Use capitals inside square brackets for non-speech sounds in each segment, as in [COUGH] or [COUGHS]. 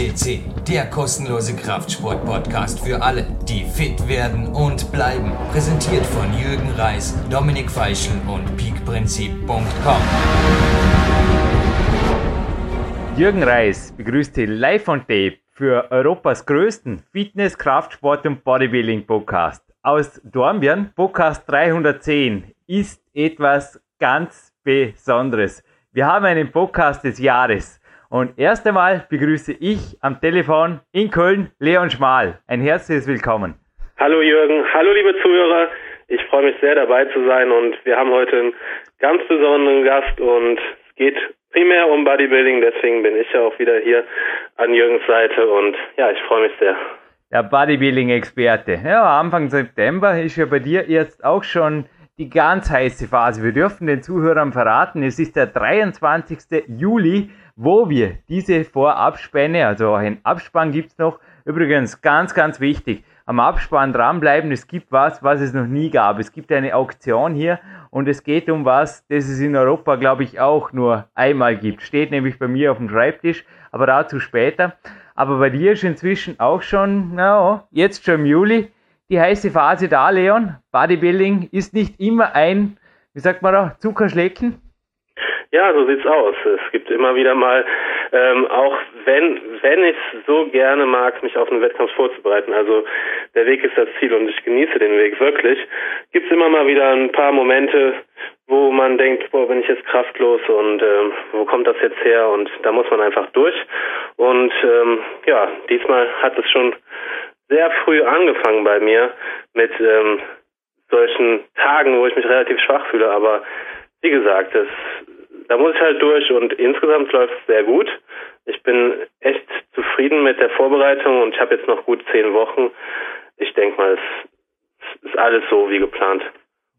FCC, der kostenlose Kraftsport-Podcast für alle, die fit werden und bleiben. Präsentiert von Jürgen Reis, Dominik Feischl und peakprinzip.com. Jürgen Reis begrüßt Sie live on tape für Europas größten Fitness-, Kraftsport- und Bodybuilding-Podcast. Aus Dornbirn, Podcast 310, ist etwas ganz Besonderes. Wir haben einen Podcast des Jahres. Und erst einmal begrüße ich am Telefon in Köln Leon Schmal. Ein herzliches Willkommen. Hallo Jürgen, hallo liebe Zuhörer. Ich freue mich sehr dabei zu sein und wir haben heute einen ganz besonderen Gast und es geht primär um Bodybuilding, deswegen bin ich ja auch wieder hier an Jürgens Seite und ja, ich freue mich sehr. Der Bodybuilding-Experte. Ja, Anfang September ist ja bei dir jetzt auch schon die ganz heiße Phase. Wir dürfen den Zuhörern verraten, es ist der 23. Juli wo wir diese Vorabspänne, also ein Abspann gibt es noch, übrigens ganz, ganz wichtig, am Abspann dranbleiben, es gibt was, was es noch nie gab. Es gibt eine Auktion hier und es geht um was, das es in Europa, glaube ich, auch nur einmal gibt. Steht nämlich bei mir auf dem Schreibtisch, aber dazu später. Aber bei dir ist inzwischen auch schon, na, jetzt schon im Juli, die heiße Phase da, Leon. Bodybuilding ist nicht immer ein, wie sagt man da, Zuckerschlecken. Ja, so sieht's aus. Es gibt immer wieder mal, ähm, auch wenn wenn ich so gerne mag, mich auf einen Wettkampf vorzubereiten. Also der Weg ist das Ziel und ich genieße den Weg wirklich. Gibt's immer mal wieder ein paar Momente, wo man denkt, boah, bin ich jetzt kraftlos und ähm, wo kommt das jetzt her? Und da muss man einfach durch. Und ähm, ja, diesmal hat es schon sehr früh angefangen bei mir mit ähm, solchen Tagen, wo ich mich relativ schwach fühle. Aber wie gesagt, das da muss ich halt durch und insgesamt läuft es sehr gut. Ich bin echt zufrieden mit der Vorbereitung und ich habe jetzt noch gut zehn Wochen. Ich denke mal, es ist alles so wie geplant.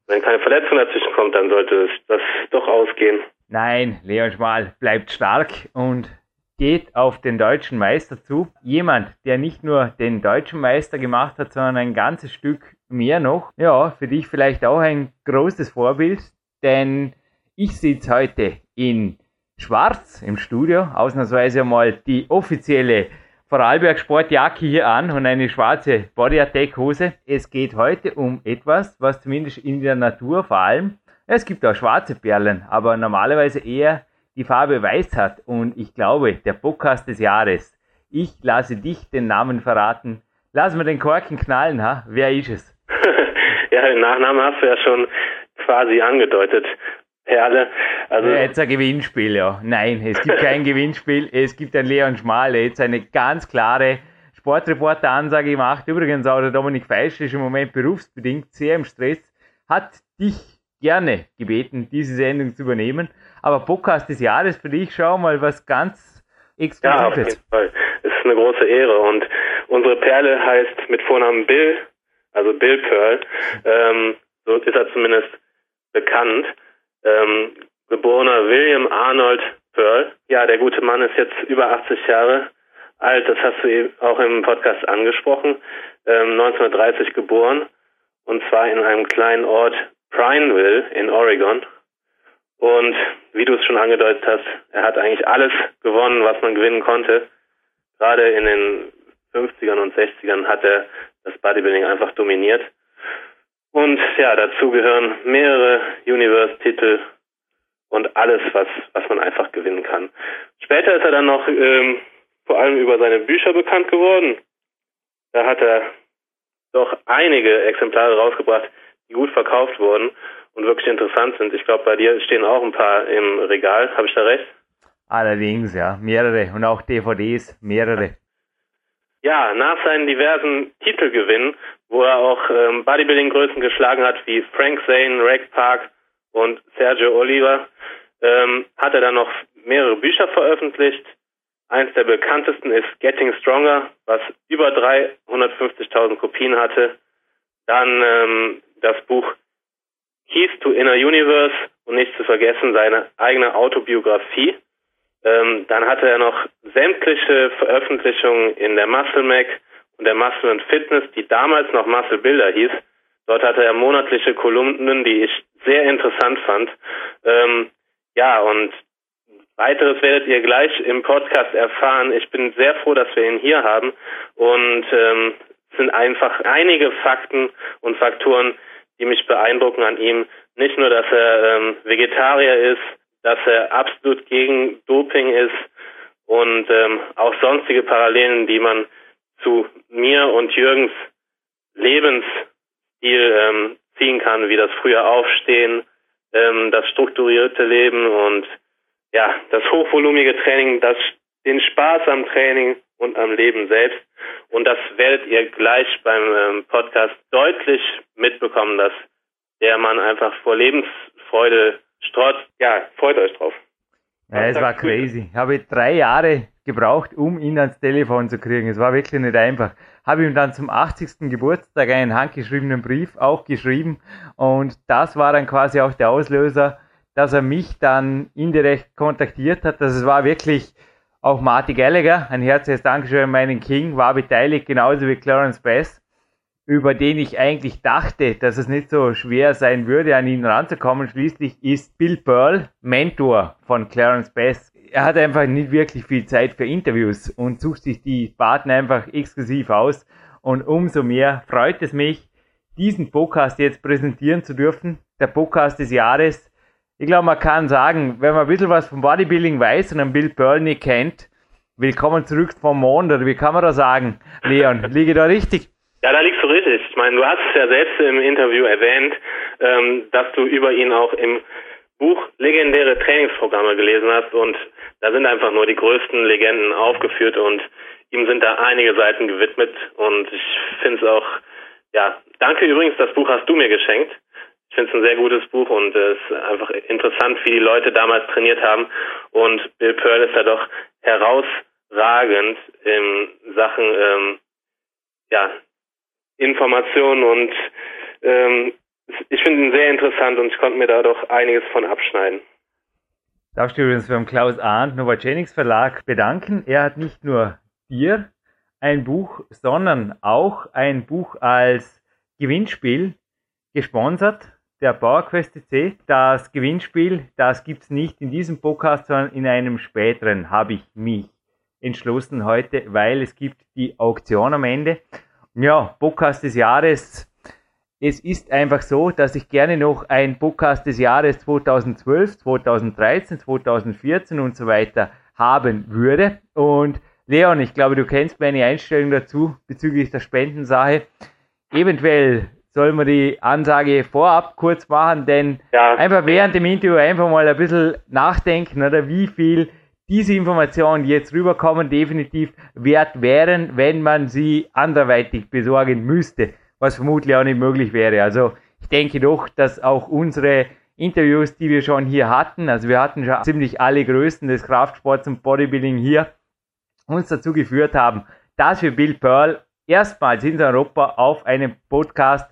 Wenn keine Verletzung dazwischen kommt, dann sollte das doch ausgehen. Nein, Leon Schmal bleibt stark und geht auf den deutschen Meister zu. Jemand, der nicht nur den deutschen Meister gemacht hat, sondern ein ganzes Stück mehr noch. Ja, für dich vielleicht auch ein großes Vorbild, denn ich sitze heute in Schwarz im Studio, ausnahmsweise mal die offizielle Vorarlberg Sportjacke hier an und eine schwarze Body Attack Hose. Es geht heute um etwas, was zumindest in der Natur vor allem, es gibt auch schwarze Perlen, aber normalerweise eher die Farbe weiß hat. Und ich glaube, der Podcast des Jahres, ich lasse dich den Namen verraten. Lass mir den Korken knallen, ha? Wer ist es? [LAUGHS] ja, den Nachnamen hast du ja schon quasi angedeutet. Perle. Also ja, jetzt ein Gewinnspiel, ja. Nein, es gibt kein [LAUGHS] Gewinnspiel. Es gibt ein Leon Schmal, der jetzt eine ganz klare Sportreporter-Ansage gemacht. Übrigens auch der Dominik Feisch ist im Moment berufsbedingt sehr im Stress. Hat dich gerne gebeten, diese Sendung zu übernehmen. Aber Podcast des Jahres für dich, schau mal, was ganz Exklusives. Ja, auf jeden Fall. Es ist eine große Ehre. Und unsere Perle heißt mit Vornamen Bill, also Bill Pearl. [LAUGHS] Ähm, so ist er zumindest bekannt ähm, geborener William Arnold Pearl. Ja, der gute Mann ist jetzt über 80 Jahre alt, das hast du auch im Podcast angesprochen, ähm, 1930 geboren und zwar in einem kleinen Ort Prineville in Oregon. Und wie du es schon angedeutet hast, er hat eigentlich alles gewonnen, was man gewinnen konnte. Gerade in den 50ern und 60ern hat er das Bodybuilding einfach dominiert. Und ja, dazu gehören mehrere Universe-Titel und alles, was, was man einfach gewinnen kann. Später ist er dann noch ähm, vor allem über seine Bücher bekannt geworden. Da hat er doch einige Exemplare rausgebracht, die gut verkauft wurden und wirklich interessant sind. Ich glaube, bei dir stehen auch ein paar im Regal. Habe ich da recht? Allerdings, ja. Mehrere. Und auch DVDs, mehrere. Ja, nach seinen diversen Titelgewinnen, wo er auch ähm, Bodybuilding-Größen geschlagen hat, wie Frank Zane, Reg Park und Sergio Oliver, ähm, hat er dann noch mehrere Bücher veröffentlicht. Eins der bekanntesten ist Getting Stronger, was über 350.000 Kopien hatte. Dann ähm, das Buch Keys to Inner Universe und nicht zu vergessen seine eigene Autobiografie. Ähm, dann hatte er noch sämtliche Veröffentlichungen in der Muscle Mac und der Muscle and Fitness, die damals noch Muscle Builder hieß. Dort hatte er monatliche Kolumnen, die ich sehr interessant fand. Ähm, ja, und Weiteres werdet ihr gleich im Podcast erfahren. Ich bin sehr froh, dass wir ihn hier haben und ähm, es sind einfach einige Fakten und Faktoren, die mich beeindrucken an ihm. Nicht nur, dass er ähm, Vegetarier ist, dass er absolut gegen Doping ist und ähm, auch sonstige Parallelen, die man zu mir und Jürgens Lebensstil ähm, ziehen kann, wie das frühe Aufstehen, ähm, das strukturierte Leben und ja, das hochvolumige Training, das, den Spaß am Training und am Leben selbst. Und das werdet ihr gleich beim ähm, Podcast deutlich mitbekommen, dass der Mann einfach vor Lebensfreude strotzt. Ja, freut euch drauf. Ja, es war crazy. Ich habe drei Jahre gebraucht, um ihn ans Telefon zu kriegen. Es war wirklich nicht einfach. Habe ihm dann zum 80. Geburtstag einen handgeschriebenen Brief auch geschrieben und das war dann quasi auch der Auslöser, dass er mich dann indirekt kontaktiert hat. Das war wirklich auch Marty Gallagher, ein herzliches Dankeschön an meinen King, war beteiligt, genauso wie Clarence Bass, über den ich eigentlich dachte, dass es nicht so schwer sein würde, an ihn ranzukommen. Schließlich ist Bill Pearl Mentor von Clarence Bass. Er hat einfach nicht wirklich viel Zeit für Interviews und sucht sich die Partner einfach exklusiv aus. Und umso mehr freut es mich, diesen Podcast jetzt präsentieren zu dürfen. Der Podcast des Jahres ich glaube, man kann sagen, wenn man ein bisschen was vom Bodybuilding weiß und einen Bill Pearl nicht kennt, willkommen zurück vom Mond, oder wie kann man da sagen, Leon? [LAUGHS] Liege da richtig? Ja, da liegst du richtig. Ich meine, du hast es ja selbst im Interview erwähnt, ähm, dass du über ihn auch im Buch legendäre Trainingsprogramme gelesen hast und da sind einfach nur die größten Legenden aufgeführt und ihm sind da einige Seiten gewidmet und ich finde es auch, ja, danke übrigens, das Buch hast du mir geschenkt. Ich finde es ein sehr gutes Buch und es ist einfach interessant, wie die Leute damals trainiert haben. Und Bill Pearl ist da doch herausragend in Sachen ähm, ja, Informationen und ähm, ich finde ihn sehr interessant und ich konnte mir da doch einiges von abschneiden. Darfst du übrigens beim Klaus Arndt Novagenics Verlag bedanken. Er hat nicht nur dir ein Buch, sondern auch ein Buch als Gewinnspiel gesponsert der PowerQuest CC. Das Gewinnspiel, das gibt's nicht in diesem Podcast, sondern in einem späteren habe ich mich entschlossen heute, weil es gibt die Auktion am Ende. Ja, Podcast des Jahres. Es ist einfach so, dass ich gerne noch ein Podcast des Jahres 2012, 2013, 2014 und so weiter haben würde. Und Leon, ich glaube, du kennst meine Einstellung dazu bezüglich der Spendensache. Eventuell soll man die Ansage vorab kurz machen, denn ja. einfach während dem Interview einfach mal ein bisschen nachdenken, oder wie viel diese Informationen, die jetzt rüberkommen, definitiv wert wären, wenn man sie anderweitig besorgen müsste, was vermutlich auch nicht möglich wäre. Also ich denke doch, dass auch unsere Interviews, die wir schon hier hatten, also wir hatten schon ziemlich alle Größen des Kraftsports und Bodybuilding hier, uns dazu geführt haben, dass wir Bill Pearl erstmals in Europa auf einem Podcast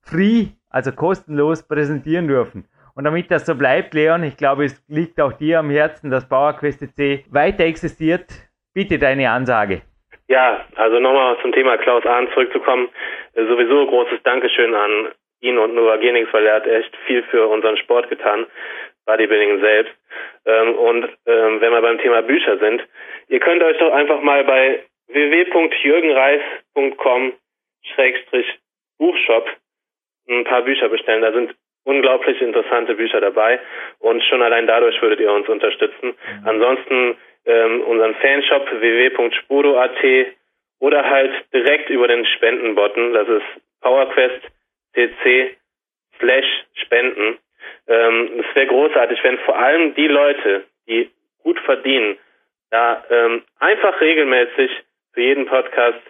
free, also kostenlos präsentieren dürfen. Und damit das so bleibt, Leon, ich glaube, es liegt auch dir am Herzen, dass PowerQuest C weiter existiert. Bitte deine Ansage. Ja, also nochmal zum Thema Klaus Ahn zurückzukommen. Äh, sowieso großes Dankeschön an ihn und Nova Genix, weil er hat echt viel für unseren Sport getan, Bodybuilding selbst. Ähm, und ähm, wenn wir beim Thema Bücher sind, ihr könnt euch doch einfach mal bei www.jürgenreis.com-buchshop ein paar Bücher bestellen. Da sind unglaublich interessante Bücher dabei und schon allein dadurch würdet ihr uns unterstützen. Mhm. Ansonsten ähm, unseren Fanshop www.spuro.at oder halt direkt über den Spendenbutton, das ist PowerQuest CC slash Spenden. Ähm, es wäre großartig, wenn vor allem die Leute, die gut verdienen, da ähm, einfach regelmäßig für jeden Podcast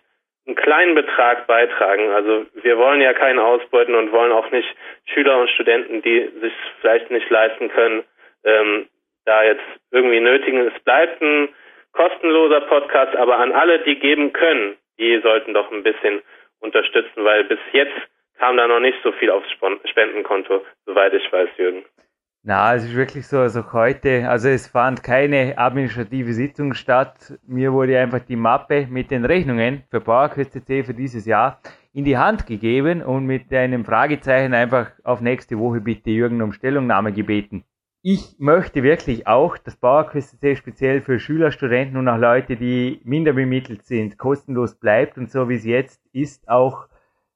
einen kleinen Betrag beitragen. Also wir wollen ja keinen ausbeuten und wollen auch nicht Schüler und Studenten, die sich vielleicht nicht leisten können, ähm, da jetzt irgendwie nötigen. Es bleibt ein kostenloser Podcast, aber an alle, die geben können, die sollten doch ein bisschen unterstützen, weil bis jetzt kam da noch nicht so viel aufs Spendenkonto, soweit ich weiß, Jürgen. Na, es ist wirklich so, also heute, also es fand keine administrative Sitzung statt. Mir wurde einfach die Mappe mit den Rechnungen für PowerQuest für dieses Jahr in die Hand gegeben und mit einem Fragezeichen einfach auf nächste Woche bitte Jürgen um Stellungnahme gebeten. Ich möchte wirklich auch, dass PowerQuest speziell für Schüler, Studenten und auch Leute, die minder bemittelt sind, kostenlos bleibt und so wie es jetzt ist, auch,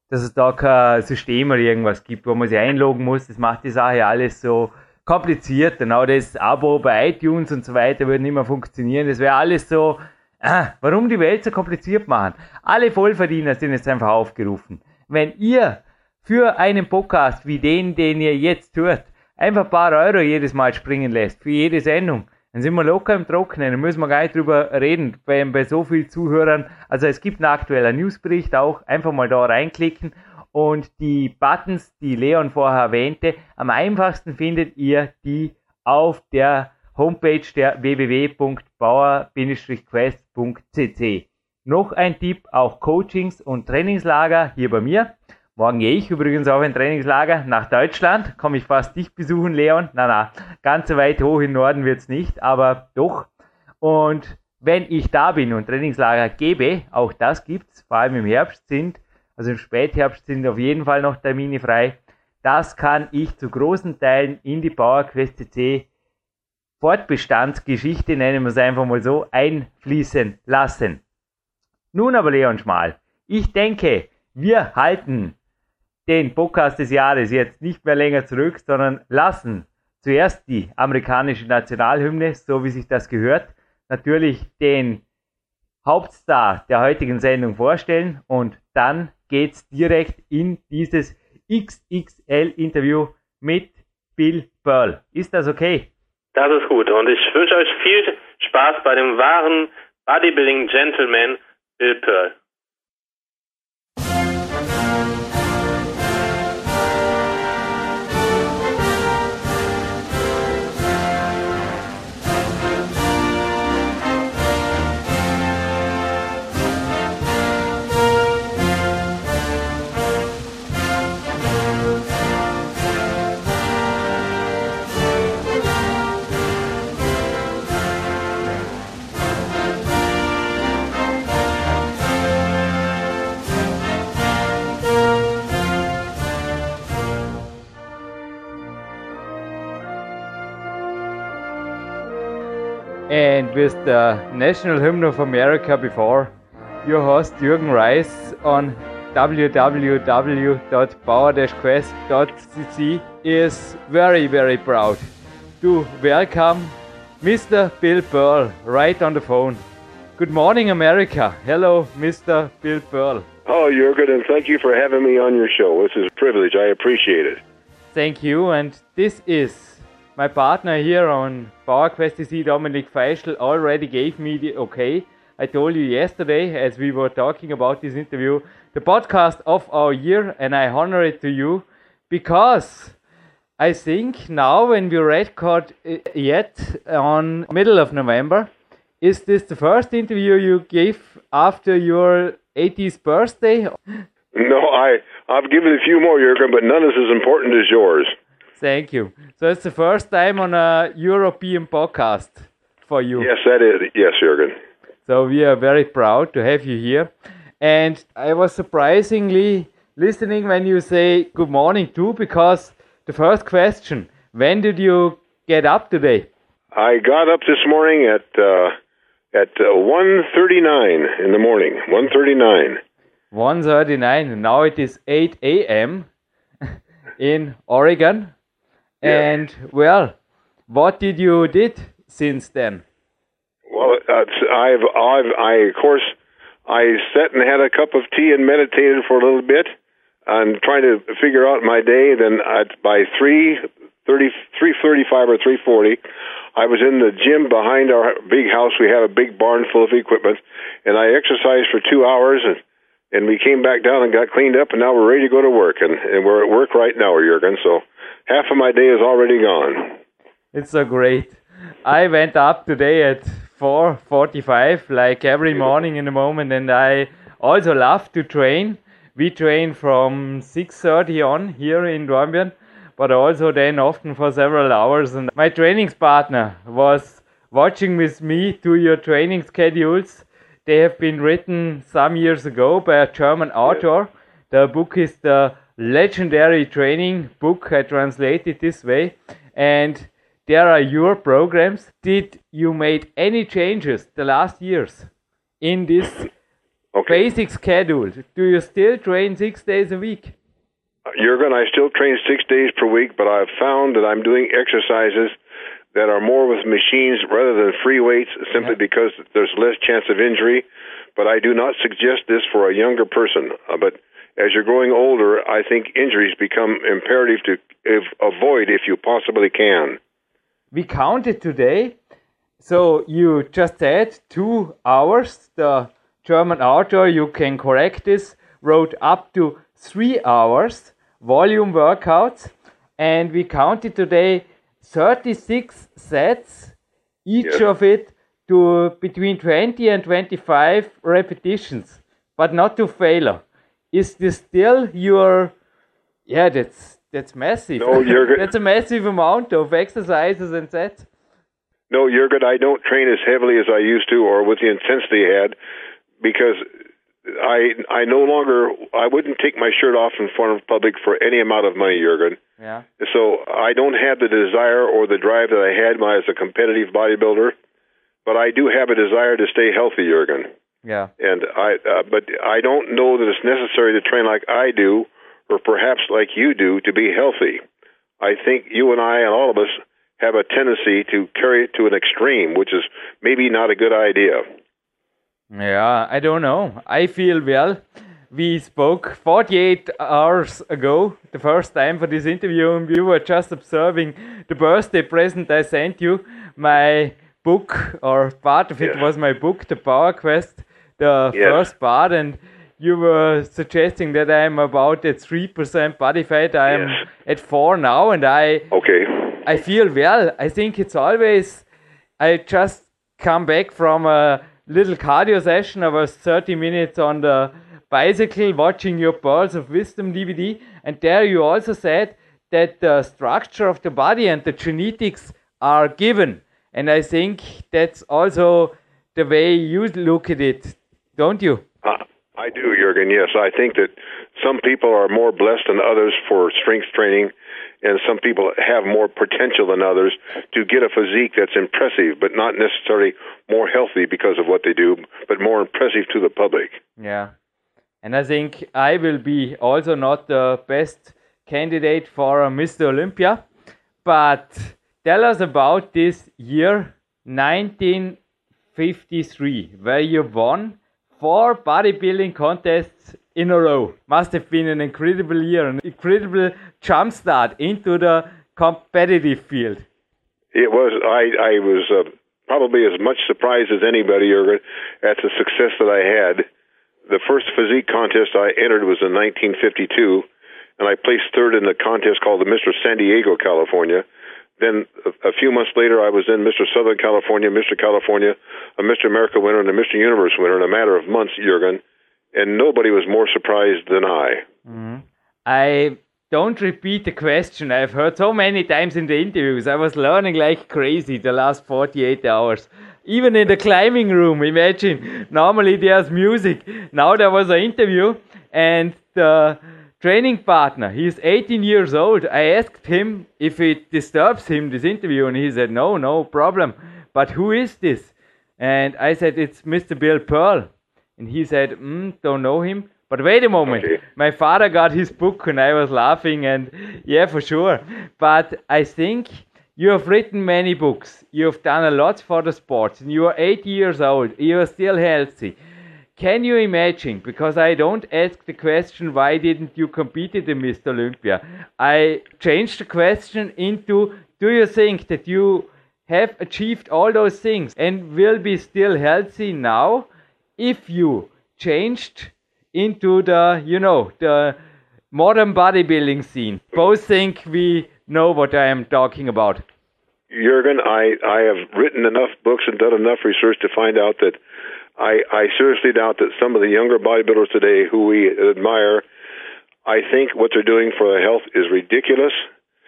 dass es da kein System oder irgendwas gibt, wo man sich einloggen muss. Das macht die Sache alles so kompliziert. Genau das Abo bei iTunes und so weiter würde nicht mehr funktionieren. Das wäre alles so, ah, warum die Welt so kompliziert machen? Alle Vollverdiener sind jetzt einfach aufgerufen. Wenn ihr für einen Podcast wie den, den ihr jetzt hört, einfach ein paar Euro jedes Mal springen lässt, für jede Sendung, dann sind wir locker im Trockenen, dann müssen wir gar nicht drüber reden, bei, bei so vielen Zuhörern. Also es gibt einen aktuellen Newsbericht auch, einfach mal da reinklicken und die Buttons, die Leon vorher erwähnte, am einfachsten findet ihr die auf der Homepage der www.bauer-quest.cc. Noch ein Tipp, auch Coachings und Trainingslager hier bei mir. Morgen gehe ich übrigens auf ein Trainingslager nach Deutschland. Komme ich fast dich besuchen, Leon? Na, na, ganz so weit hoch im Norden wird es nicht, aber doch. Und wenn ich da bin und Trainingslager gebe, auch das gibt es, vor allem im Herbst sind, also im Spätherbst sind auf jeden Fall noch Termine frei. Das kann ich zu großen Teilen in die PowerQuest CC Fortbestandsgeschichte, nennen wir es einfach mal so, einfließen lassen. Nun aber Leon Schmal, ich denke, wir halten den Podcast des Jahres jetzt nicht mehr länger zurück, sondern lassen zuerst die amerikanische Nationalhymne, so wie sich das gehört, natürlich den Hauptstar der heutigen Sendung vorstellen und dann geht's direkt in dieses XXL-Interview mit Bill Pearl. Ist das okay? Das ist gut und ich wünsche euch viel Spaß bei dem wahren Bodybuilding Gentleman Bill Pearl. And with the National Hymn of America before, your host Jürgen Reis on www.power-quest.cc is very, very proud to welcome Mr. Bill Pearl right on the phone. Good morning, America. Hello, Mr. Bill Pearl. Oh, Jürgen, and thank you for having me on your show. This is a privilege. I appreciate it. Thank you, and this is my partner here on PowerQuest CC, Dominik Feischl, already gave me the okay. I told you yesterday, as we were talking about this interview, the podcast of our year, and I honor it to you because I think now when we record uh, yet on middle of November, is this the first interview you gave after your 80th birthday? No, I I've given a few more, Jürgen, but none is as important as yours. Thank you. So it's the first time on a European podcast for you. Yes, that is. Yes, Jürgen. So we are very proud to have you here. And I was surprisingly listening when you say good morning too, because the first question, when did you get up today? I got up this morning at uh, at uh, 1.39 in the morning. 1.39. 1.39. Now it is 8 a.m. [LAUGHS] in Oregon. Yeah. And well, what did you did since then? Well, uh, I've, I've, I of course, I sat and had a cup of tea and meditated for a little bit, and trying to figure out my day. Then at by three thirty, three thirty-five or three forty, I was in the gym behind our big house. We have a big barn full of equipment, and I exercised for two hours and. And we came back down and got cleaned up, and now we're ready to go to work. And, and we're at work right now, Jurgen. So half of my day is already gone. It's so great. I went up today at 4:45 like every morning in the moment and I also love to train. We train from 6:30 on here in Dornbirn, but also then often for several hours and my training partner was watching with me to your training schedules. They have been written some years ago by a German author. The book is the legendary training book I translated this way and there are your programs. Did you made any changes the last years in this Okay. basic schedule? Do you still train six days a week? Uh, Jurgen, I still train six days per week, but I've found that I'm doing exercises that are more with machines rather than free weights simply Yeah. because there's less chance of injury. But I do not suggest this for a younger person. Uh, but as you're growing older, I think injuries become imperative to if, avoid if you possibly can. we counted today. So you just said two hours. The German author, you can correct this, wrote up to three hours volume workouts. And we counted today 36 sets, each Yes. of it to between 20 and 25 repetitions, but not to failure. Is this still your yeah, that's that's massive. No, you're [LAUGHS] that's a massive amount of exercises and sets. No, Jurgen, I don't train as heavily as I used to or with the intensity I had because I I no longer I wouldn't take my shirt off in front of public for any amount of money, Jurgen. Yeah. So I don't have the desire or the drive that I had when I was a competitive bodybuilder, but I do have a desire to stay healthy, Jurgen. Yeah. And I uh, but I don't know that it's necessary to train like I do or perhaps like you do to be healthy. I think you and I and all of us have a tendency to carry it to an extreme, which is maybe not a good idea. Yeah, I don't know. I feel well. We spoke 48 hours ago, the first time for this interview, and we were just observing the birthday present I sent you. My book, or part of it Yes. was my book, The Power Quest, the Yes. first part, and you were suggesting that I'm about at 3% body fat. I'm Yes. at 4 now, and I Okay. I feel well. I think it's always. I just come back from a little cardio session. I was 30 minutes on the bicycle watching your Pearls of Wisdom DVD, and there you also said that the structure of the body and the genetics are given. And I think that's also the way you look at it, don't you? I do, Jurgen. Yes, I think that some people are more blessed than others for strength training, and some people have more potential than others to get a physique that's impressive, but not necessarily more healthy because of what they do, but more impressive to the public. Yeah. And I think I will be also not the best candidate for Mr. Olympia. But tell us about this year 1953, where you won four bodybuilding contests in a row. Must have been an incredible year, an incredible jump start into the competitive field. It was. I. I was uh, probably as much surprised as anybody, Jurgen, at the success that I had. The first physique contest I entered was in 1952, and I placed third in the contest called the Mr. San Diego, California. Then a, a few months later, I was in Mr. Southern California, Mr. California, a Mr. America winner, and a Mr. Universe winner in a matter of months, Jurgen. And nobody was more surprised than I. Mm-hmm. I don't repeat the question. I've heard so many times in the interviews. I was learning like crazy the last 48 hours. Even in the climbing room, imagine. Normally there's music. Now there was an interview and the training partner, he's 18 years old. I asked him if it disturbs him, this interview, and he said, no, no problem. But who is this? And I said, it's Mr. Bill Pearl. And he said, mm, don't know him. But wait a moment. Okay. My father got his book and I was laughing and yeah, for sure. But I think you have written many books. You have done a lot for the sports and you are eight years old. You are still healthy. Can you imagine? Because I don't ask the question, why didn't you compete in Mr. Olympia? I changed the question into, do you think that you have achieved all those things and will be still healthy now if you changed into the, you know, the modern bodybuilding scene? Both think we know what I am talking about. Jurgen, I, I have written enough books and done enough research to find out that I, I seriously doubt that some of the younger bodybuilders today who we admire, I think what they're doing for their health is ridiculous.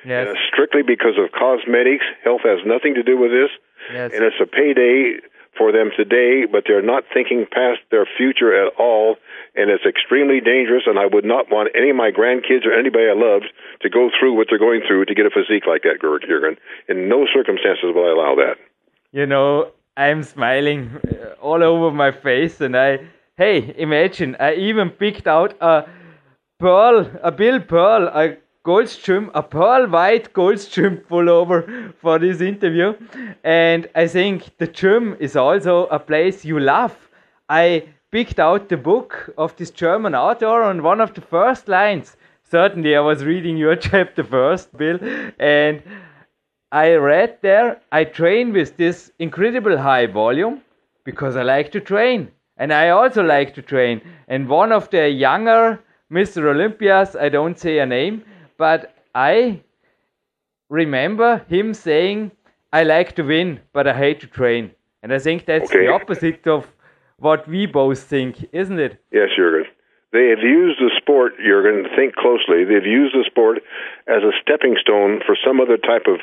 Yes. And it's strictly because of cosmetics. Health has nothing to do with this. Yes. And it's a payday for them today, but they're not thinking past their future at all, and it's extremely dangerous. And I would not want any of my grandkids or anybody I loved to go through what they're going through to get a physique like that, Jurgen. In no circumstances will I allow that. You know, I'm smiling uh, all over my face, and I, hey, imagine I even picked out a pearl, a Bill Pearl, a Goldstream, a pearl white Goldstream pullover for this interview. And I think the gym is also a place you love. I picked out the book of this German author, and one of the first lines, certainly I was reading your [LAUGHS] chapter first, Bill, and I read there, I train with this incredible high volume because I like to train. And I also like to train. And one of the younger Mr. Olympias, I don't say a name, but I remember him saying, I like to win, but I hate to train. And I think that's okay. the opposite of what we both think, isn't it? Yes, Jurgen. They have used the sport, Jurgen, think closely, they've used the sport as a stepping stone for some other type of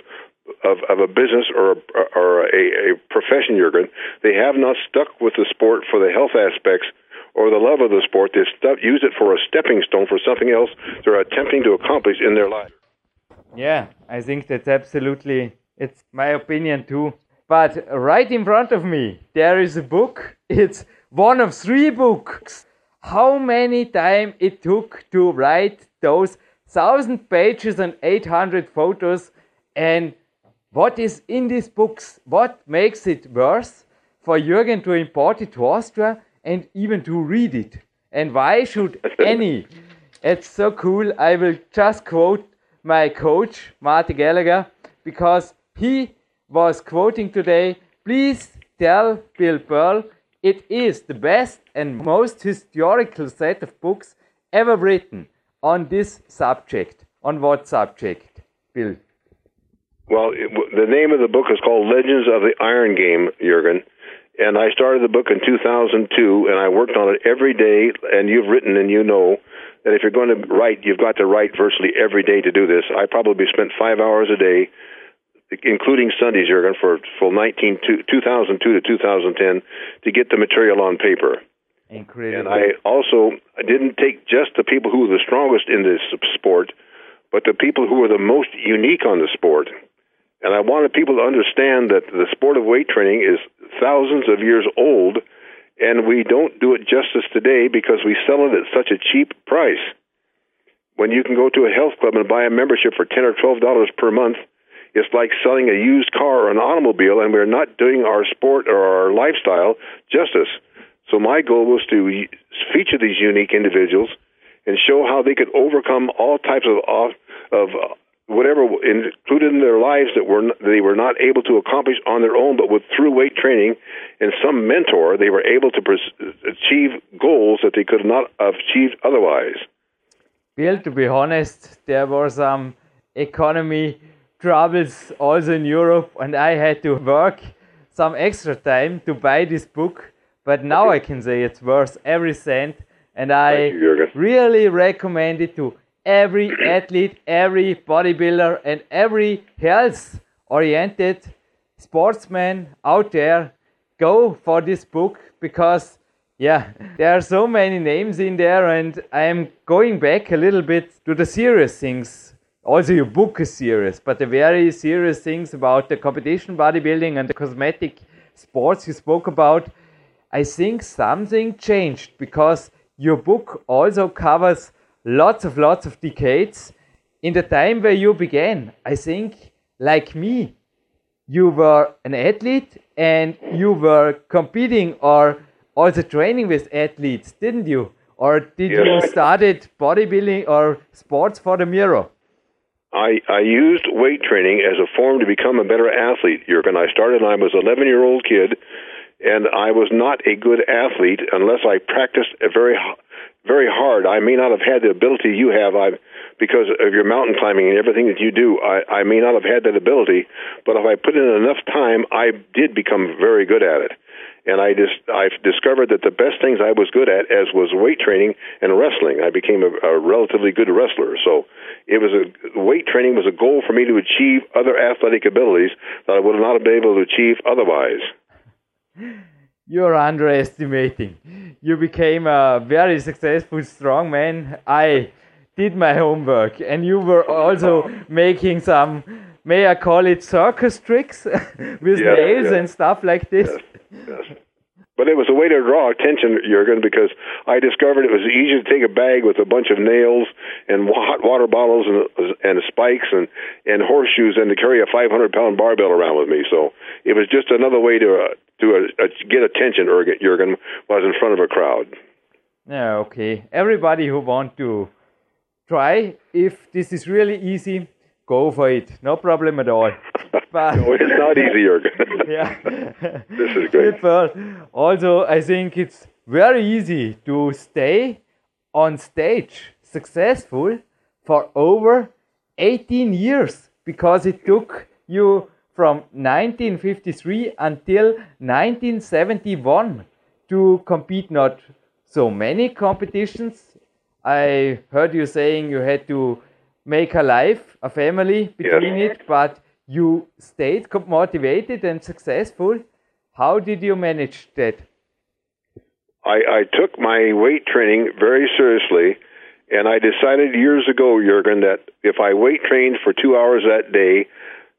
of, of a business or, a, or a, a profession, Jurgen. They have not stuck with the sport for the health aspects or the love of the sport. They use it for a stepping stone for something else they're attempting to accomplish in their life. Yeah, I think that's absolutely, it's my opinion too. But right in front of me, there is a book. [LAUGHS] It's one of three books. How many time it took to write those thousand pages and 800 photos and what is in these books? What makes it worse for Jürgen to import it to Austria and even to read it. And why should [LAUGHS] any? It's so cool. I will just quote my coach, Marty Gallagher, because he was quoting today Please tell Bill Pearl it is the best and most historical set of books ever written on this subject. On what subject, Bill? Well, it, the name of the book is called Legends of the Iron Game, Jurgen. And I started the book in 2002, and I worked on it every day. And you've written, and you know that if you're going to write, you've got to write virtually every day to do this. I probably spent five hours a day, including Sundays, Jurgen, for full 19, 2002 to 2010 to get the material on paper. Incredible. And I also I didn't take just the people who were the strongest in this sport, but the people who were the most unique on the sport. And I wanted people to understand that the sport of weight training is thousands of years old, and we don't do it justice today because we sell it at such a cheap price. When you can go to a health club and buy a membership for ten or twelve dollars per month, it's like selling a used car or an automobile, and we're not doing our sport or our lifestyle justice. So my goal was to feature these unique individuals and show how they could overcome all types of of whatever included in their lives that were they were not able to accomplish on their own, but with through weight training and some mentor, they were able to pres- achieve goals that they could not have achieved otherwise. Bill, to be honest, there were some economy troubles also in Europe, and I had to work some extra time to buy this book. But now I can say it's worth every cent, and I you, really recommend it to every athlete, every bodybuilder, and every health oriented sportsman out there go for this book because yeah there are so many names in there and i am going back a little bit to the serious things. Also your book is serious but the very serious things about the competition bodybuilding and the cosmetic sports you spoke about i think something changed because your book also covers lots of lots of decades. In the time where you began i think like me you were an athlete and you were competing or also training with athletes didn't you? Or did yes, you started bodybuilding or sports for the mirror? I, I used weight training as a form to become a better athlete, Jurgen. I started when I was an 11 year old kid, and I was not a good athlete unless I practiced a very very hard. I may not have had the ability you have. I because of your mountain climbing and everything that you do. I, I may not have had that ability, but if I put in enough time, I did become very good at it. And I just I've discovered that the best things I was good at as was weight training and wrestling. I became a, a relatively good wrestler. So it was a weight training was a goal for me to achieve other athletic abilities that I would not have been able to achieve otherwise. [LAUGHS] You're underestimating. You became a very successful strongman. I did my homework, and you were also making some, may I call it circus tricks [LAUGHS] with Yes, nails yes. and stuff like this? Yes. But it was a way to draw attention, Jurgen, because I discovered it was easy to take a bag with a bunch of nails and hot water bottles and and spikes and and horseshoes, and to carry a 500 pound barbell around with me. So it was just another way to uh, to uh, uh, get attention. Jurgen, Jurgen was in front of a crowd. Yeah, okay. Everybody who want to try, if this is really easy, go for it. No problem at all. [LAUGHS] But No, it's not [LAUGHS] easy, Jurgen. yeah. [LAUGHS] This is great. But also, I think it's very easy to stay on stage successful for over 18 years because it took you from 1953 until 1971 to compete not so many competitions. I heard you saying you had to make a life, a family between Yes. it, but you stayed motivated and successful. How did you manage that? I, I took my weight training very seriously, and I decided years ago, Jurgen, that if I weight trained for two hours that day,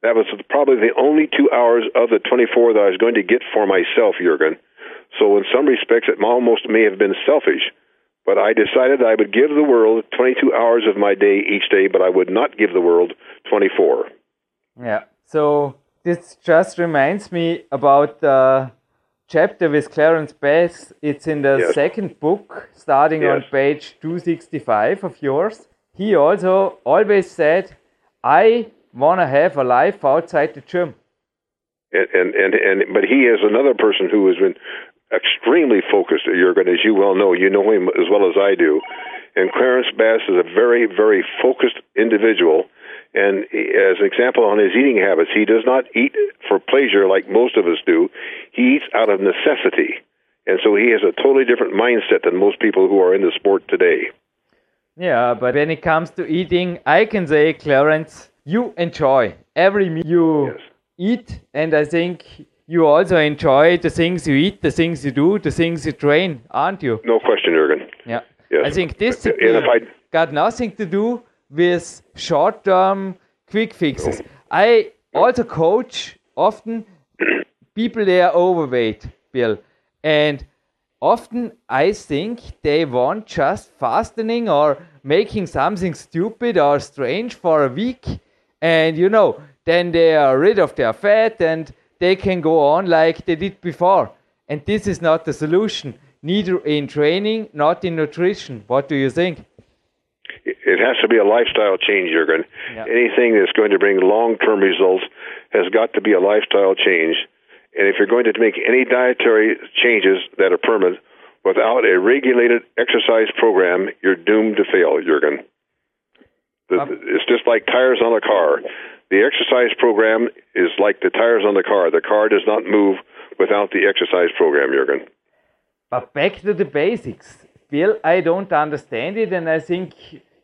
that was probably the only two hours of the 24 that I was going to get for myself, Jurgen. So, in some respects, it almost may have been selfish. But I decided I would give the world 22 hours of my day each day, but I would not give the world 24. Yeah. So this just reminds me about the chapter with Clarence Bass. It's in the Yes. second book, starting on page 265 of yours. He also always said, I want to have a life outside the gym. and and and, and but he is another person who has been extremely focused. Jurgen, as you well know, you know him as well as I do. And Clarence Bass is a very very focused individual. And as an example on his eating habits, he does not eat for pleasure like most of us do. He eats out of necessity. And so he has a totally different mindset than most people who are in the sport today. Yeah, but when it comes to eating, I can say, Clarence, you enjoy every meal you Yes. eat, and I think you also enjoy the things you eat, the things you do, the things you train, aren't you? No question, Jurgen. Yeah. Yes. I think this I got nothing to do with short term quick fixes. I also coach often people they are overweight, Bill. And often I think they want just fastening or making something stupid or strange for a week. And you know, then they are rid of their fat and they can go on like they did before. And this is not the solution, neither in training, not in nutrition. What do you think? it has to be a lifestyle change, Jurgen. Yeah. Anything that's going to bring long term results has got to be a lifestyle change. And if you're going to make any dietary changes that are permanent without a regulated exercise program, you're doomed to fail, Jurgen. The, Um, it's just like tires on a car. The exercise program is like the tires on the car. The car does not move without the exercise program, Jurgen. But back to the basics. Bill, I don't understand it, and I think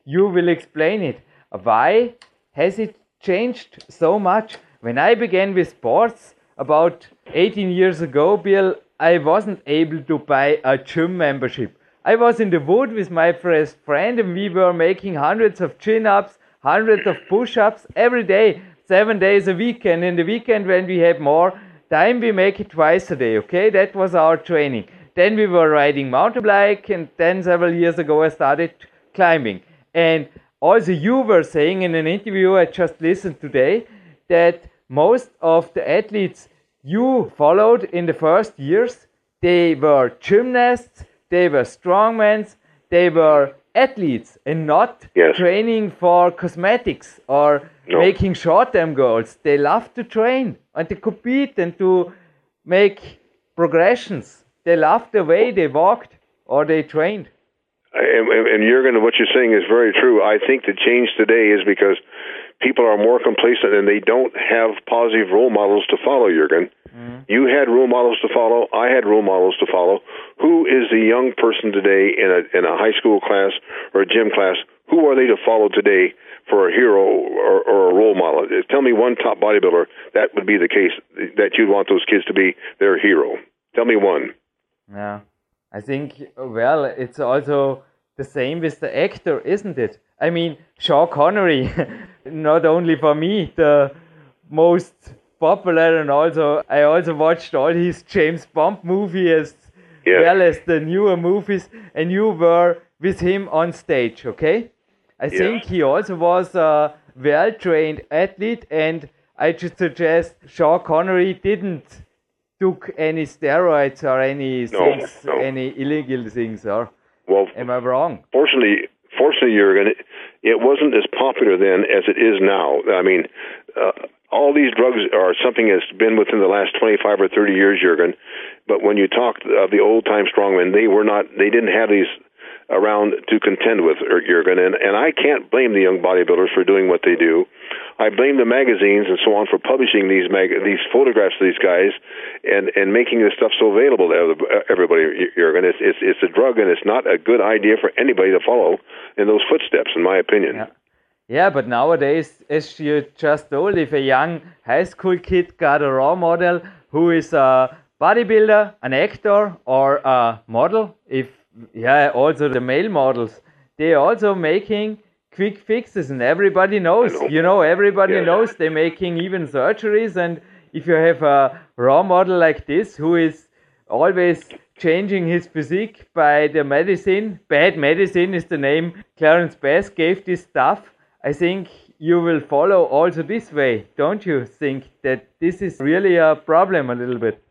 you will explain it. Why has it changed so much? When I began with sports about 18 years ago, Bill, I wasn't able to buy a gym membership. I was in the wood with my best friend, and we were making hundreds of chin ups, hundreds of push ups every day, seven days a week. And in the weekend, when we had more time, we make it twice a day, okay? That was our training. Then we were riding mountain bike, and then several years ago, I started climbing. And also, you were saying in an interview I just listened today that most of the athletes you followed in the first years, they were gymnasts, they were strongmen, they were athletes, and not Yes. training for cosmetics or No. making short-term goals. They loved to train and to compete and to make progressions. They loved the way they walked or they trained. And, and, and Jurgen, what you're saying is very true. I think the change today is because people are more complacent and they don't have positive role models to follow, Jurgen. Mm-hmm. You had role models to follow. I had role models to follow. Who is the young person today in a in a high school class or a gym class? Who are they to follow today for a hero or, or a role model? Tell me one top bodybuilder that would be the case that you'd want those kids to be their hero. Tell me one. Yeah, I think well, it's also the same with the actor, isn't it? I mean, Sean Connery, [LAUGHS] not only for me, the most popular, and also I also watched all his James Bond movies as yeah. well as the newer movies, and you were with him on stage, okay? I yeah. think he also was a well-trained athlete, and I just suggest Sean Connery didn't took any steroids or any no, things, no. any illegal things, or well, am I wrong? Fortunately, fortunately, Jurgen, it wasn't as popular then as it is now. I mean, uh, all these drugs are something that's been within the last 25 or 30 years, Jurgen. But when you talk of the old time strongmen, they were not, they didn't have these around to contend with er, Jurgen. And, and I can't blame the young bodybuilders for doing what they do. I blame the magazines and so on for publishing these mag- these photographs of these guys and, and making this stuff so available to everybody, Jurgen. It's, it's, it's a drug and it's not a good idea for anybody to follow in those footsteps, in my opinion. Yeah. Yeah, but nowadays, as you just told, if a young high school kid got a role model who is a bodybuilder, an actor, or a model, if yeah, also the male models, they're also making quick fixes, and everybody knows. Know. You know, everybody yeah. knows they're making even surgeries, and if you have a raw model like this who is always changing his physique by the medicine, bad medicine is the name Clarence Bass gave this stuff. I think you will follow also this way, don't you think that this is really a problem a little bit?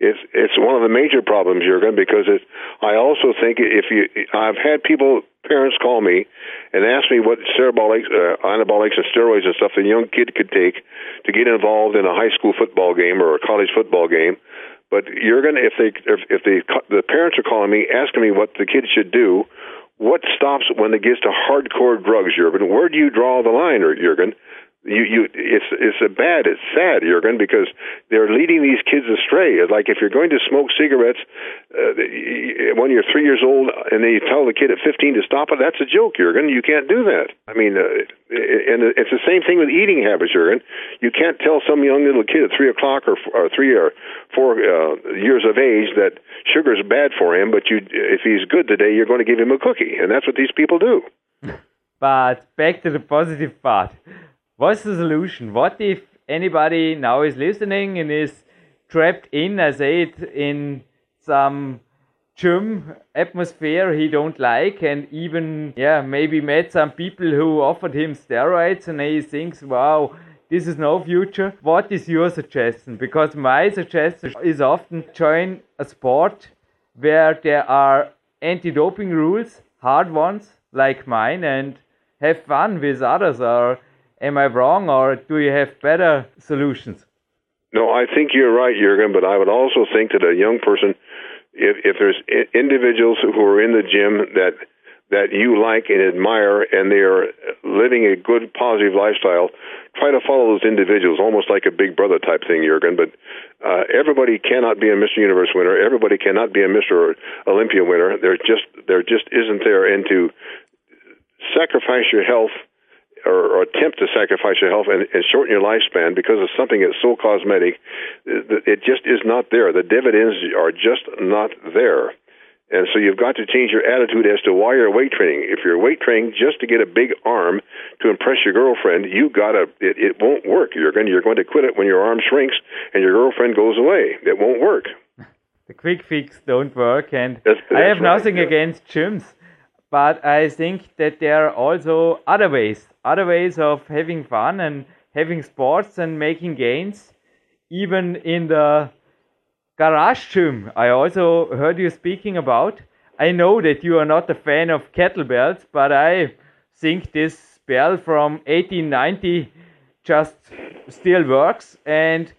It's it's one of the major problems, Jurgen, because it, I also think if you, I've had people, parents call me and ask me what cerebolics, uh, anabolics, and steroids and stuff a young kid could take to get involved in a high school football game or a college football game. But Jurgen, if they if, if they the parents are calling me asking me what the kid should do, what stops when it gets to hardcore drugs, Jurgen? Where do you draw the line, or Jurgen? You you it's it's a bad it's sad Jurgen because they're leading these kids astray. Like if you're going to smoke cigarettes uh, when you're 3 years old and then you tell the kid at 15 to stop it that's a joke Jurgen. You can't do that. I mean uh, and it's the same thing with eating habits Jurgen. You can't tell some young little kid at 3 o'clock or, or 3 or 4 uh, years of age that sugar is bad for him but you if he's good today you're going to give him a cookie and that's what these people do. [LAUGHS] But back to the positive part What's the solution? What if anybody now is listening and is trapped in, I say in some gym atmosphere he don't like? And even yeah maybe met some people who offered him steroids and he thinks wow this is no future. What is your suggestion? Because my suggestion is often join a sport where there are anti-doping rules hard ones like mine and have fun with others or Am I wrong, or do you have better solutions? No, I think you're right, Jurgen. But I would also think that a young person, if, if there's individuals who are in the gym that that you like and admire, and they are living a good, positive lifestyle, try to follow those individuals, almost like a big brother type thing, Jurgen. But uh, everybody cannot be a Mr. Universe winner. Everybody cannot be a Mr. Olympia winner. There just there just isn't there, and to sacrifice your health or, or attempt to sacrifice your health and, and shorten your lifespan because of something that's so cosmetic, it just is not there. The dividends are just not there. And so you've got to change your attitude as to why you're weight training. If you're weight training just to get a big arm to impress your girlfriend, you gotta it, it won't work. You're going you're going to quit it when your arm shrinks and your girlfriend goes away. It won't work. [LAUGHS] The quick fix don't work, and that's, that's I have right, nothing yeah. against gyms, but I think that there are also other ways other ways of having fun and having sports and making gains, even in the garage gym. I also heard you speaking about. I know that you are not a fan of kettlebells, but I think this bell from 1890 just still works and